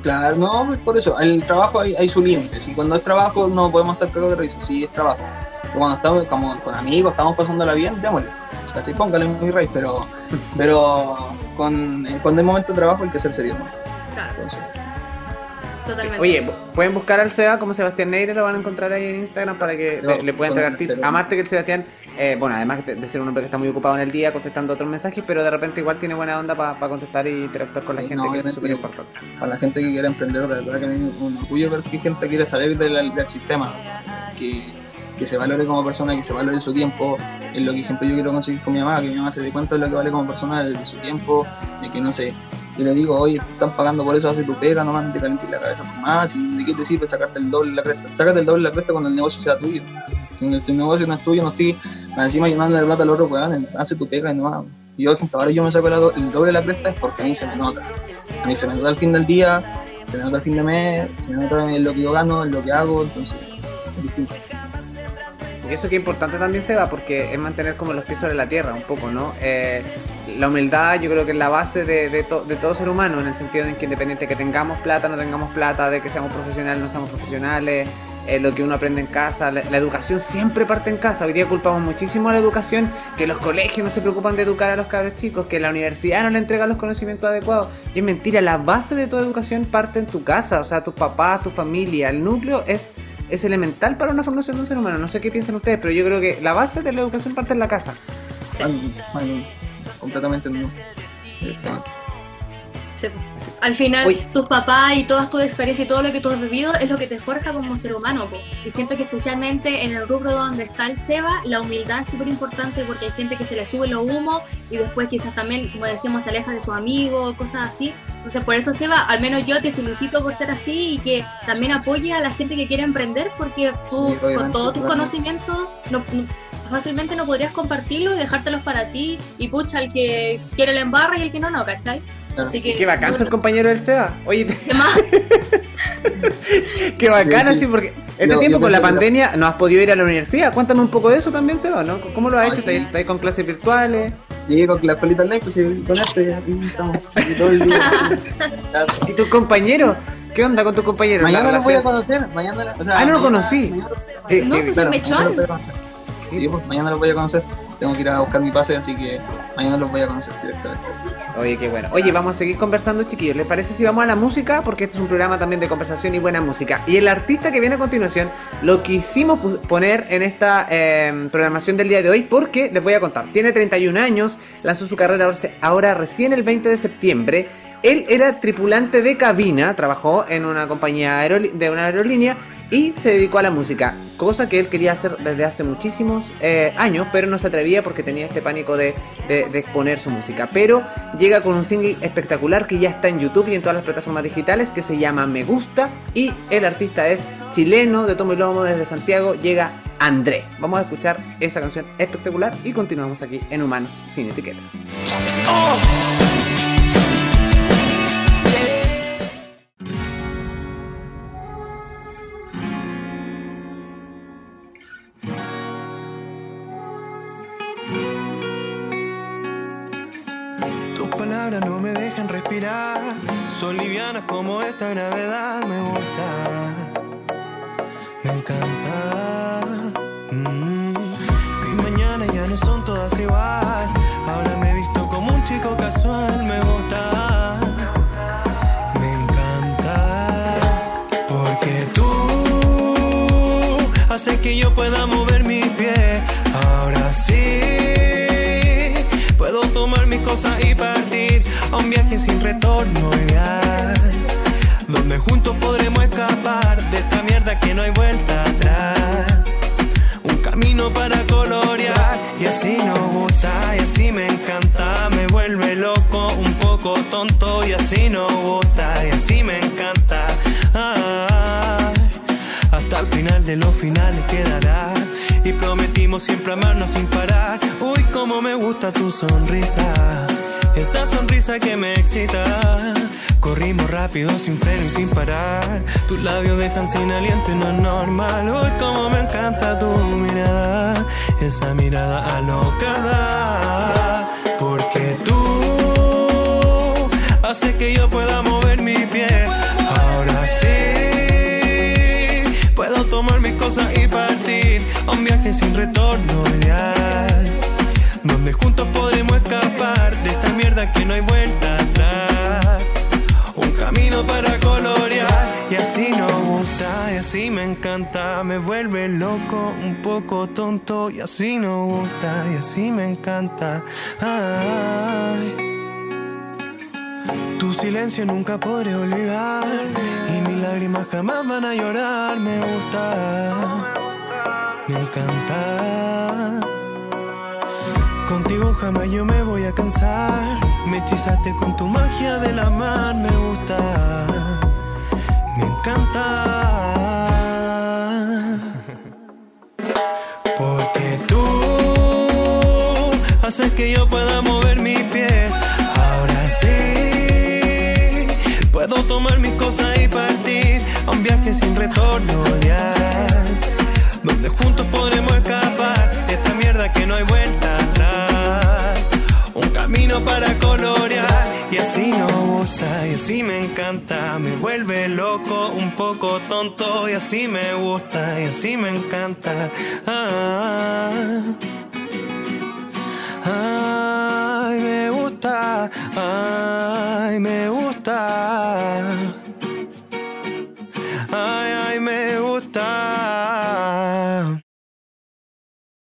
[SPEAKER 3] Claro, no, por eso, el trabajo hay, hay su límite. Si cuando es trabajo no podemos estar cagados de risa, si es trabajo. Pero cuando estamos como con amigos, estamos pasándola bien, démosle. ¿Cachai? Póngale muy rey, pero, pero con, eh, cuando hay momento de trabajo hay que ser serio. ¿no?
[SPEAKER 1] Claro,
[SPEAKER 3] Entonces,
[SPEAKER 1] totalmente.
[SPEAKER 2] Oye, pueden buscar al Seba como Sebastián Neire, lo van a encontrar ahí en Instagram para que
[SPEAKER 3] No,
[SPEAKER 2] le, le puedan entregar tips. Amarte que el Sebastián, eh, bueno, además de de ser un hombre que está muy ocupado en el día contestando otros mensajes, pero de repente igual tiene buena onda para contestar y interactuar con la
[SPEAKER 3] Sí,
[SPEAKER 2] gente,
[SPEAKER 3] no,
[SPEAKER 2] que es súper importante.
[SPEAKER 3] para la gente que quiere emprender, de verdad que a mí es un orgullo ver que gente quiere salir del, del sistema, que, que se valore como persona, que se valore su tiempo, es lo que ejemplo yo quiero conseguir con mi mamá, que mi mamá se dé cuenta de lo que vale como persona, de su tiempo, de que no sé, yo le digo, oye, te están pagando por eso, hace tu pega, no más te la cabeza por más, y de qué te sirve sacarte el doble la cresta, sácate el doble la cresta cuando el negocio sea tuyo, si el, el negocio no es tuyo, no estoy encima llenando de plata al otro, weón, hace tu pega y no más. Y yo, ejemplo, ahora yo me saco el, do- el doble la cresta es porque a mí se me nota. A mí se me nota al fin del día, se me nota al fin de mes, se me nota en lo que yo gano, en lo que hago, entonces es distinto.
[SPEAKER 2] Y eso que es importante también, Seba, porque es mantener como los pies sobre la tierra un poco, ¿no? Eh, la humildad yo creo que es la base de, de, to- de todo ser humano, en el sentido de que independiente que tengamos plata, no tengamos plata, de que seamos profesionales, no seamos profesionales, eh, lo que uno aprende en casa, la, la educación siempre parte en casa. Hoy día culpamos muchísimo a la educación, que los colegios no se preocupan de educar a los cabros chicos, que la universidad no le entrega los conocimientos adecuados. Y es mentira, la base de tu educación parte en tu casa, o sea, tus papás, tu familia, el núcleo es es elemental para una formación de un ser humano. No sé qué piensan ustedes, pero yo creo que la base de la educación parte en la casa.
[SPEAKER 1] Sí.
[SPEAKER 3] Ay, ay, completamente nuevo.
[SPEAKER 1] Sí. Al final,
[SPEAKER 2] Uy.
[SPEAKER 1] tus papás y todas tus experiencias y todo lo que tú has vivido es lo que te forja como ser humano. Y siento que especialmente en el rubro donde está el SEBA, la humildad es súper importante porque hay gente que se le sube los humos y después quizás también, como decíamos, se aleja de sus amigos, cosas así. Entonces, por eso, Seba, al menos yo te felicito por ser así y que también apoye a la gente que quiere emprender porque tú, con todos tus conocimientos, no- no- fácilmente no podrías compartirlo y dejártelos para ti y pucha, el que quiere la embarra y el que no, no, ¿cachai? Así que...
[SPEAKER 2] Qué bacán ser compañero del SEBA. Oye,
[SPEAKER 1] ¿Qué más?
[SPEAKER 2] qué bacán
[SPEAKER 3] Sí, sí.
[SPEAKER 2] así, porque este
[SPEAKER 3] Yo-
[SPEAKER 2] tiempo
[SPEAKER 3] yo
[SPEAKER 2] con la pandemia no has podido ir a la universidad. Cuéntame un poco de eso también, Seba, ¿no? ¿Cómo lo has
[SPEAKER 3] Ah,
[SPEAKER 2] hecho?
[SPEAKER 3] sí.
[SPEAKER 2] ¿Estás ¿Estás ahí con clases virtuales?
[SPEAKER 3] Llegué con la escuelita online, pues y con este, aquí estamos aquí todo el día.
[SPEAKER 2] ¿Y tus compañeros? ¿Qué onda con tus compañeros?
[SPEAKER 3] mañana los voy a conocer, mañana, o sea,
[SPEAKER 2] Ah, no lo conocí.
[SPEAKER 3] mañana-
[SPEAKER 2] Eh,
[SPEAKER 1] No, pues
[SPEAKER 3] claro,
[SPEAKER 1] mechón.
[SPEAKER 3] Sí, pues mañana los voy a conocer. Tengo que ir a buscar mi pase, así que mañana los voy a conocer directamente.
[SPEAKER 2] Oye, qué bueno. Oye, vamos a seguir conversando, chiquillos. ¿Les parece si vamos a la música? Porque este es un programa también de conversación y buena música. Y el artista que viene a continuación lo quisimos poner en esta eh, programación del día de hoy porque les voy a contar. Tiene 31 años, lanzó su carrera ahora recién el 20 de septiembre. Él era tripulante de cabina, trabajó en una compañía de una aerolínea y se dedicó a la música, cosa que él quería hacer desde hace muchísimos eh, años, pero no se atrevía porque tenía este pánico de, exponer su música. Pero llega con un single espectacular que ya está en YouTube y en todas las plataformas digitales que se llama Me Gusta y el artista es chileno de Tomo y Lomo desde Santiago, llega André. Vamos a escuchar esa canción espectacular y continuamos aquí en Humanos sin etiquetas.
[SPEAKER 5] Tus no me dejan respirar. Son livianas como esta gravedad. Me gusta, me encanta. Mm. Mis mañanas ya no son todas igual. Ahora me he visto como un chico casual. Me gusta, me encanta. Porque tú haces que yo pueda mover mis pies. Ahora sí, mis cosas y partir a un viaje sin retorno ideal. Donde juntos podremos escapar de esta mierda que no hay vuelta atrás. Un camino para colorear y así nos gusta y así me encanta. Me vuelve loco, un poco tonto y así nos gusta y así me encanta. Hasta el final de los finales quedarás y prometimos siempre amarnos sin parar. Uy, cómo me gusta tu sonrisa, esa sonrisa que me excita. Corrimos rápido sin freno y sin parar. Tus labios dejan sin aliento y no es normal. Uy, cómo me encanta tu mirada, esa mirada alocada. Porque tú haces que yo pueda mover mi pie. Ahora sí, puedo tomar mis cosas y partir un viaje sin retorno ideal. Donde juntos podremos escapar de esta mierda que no hay vuelta atrás. Un camino para colorear y así nos gusta y así me encanta. Me vuelve loco, un poco tonto y así nos gusta y así me encanta. Ay. Tu silencio nunca podré olvidar y mis lágrimas jamás van a llorar. Me gusta, me encanta. Contigo jamás yo me voy a cansar. Me hechizaste con tu magia del amar. Me gusta, me encanta. Porque tú haces que yo pueda mover mis pies. Ahora sí, puedo tomar mis cosas y partir a un viaje sin retorno ya. Donde juntos podremos escapar de esta mierda que no hay vuelta para colorear y así nos gusta y así me encanta. Me vuelve loco, un poco tonto y así me gusta y así me encanta. Ah. Ay, me gusta, ay, me gusta.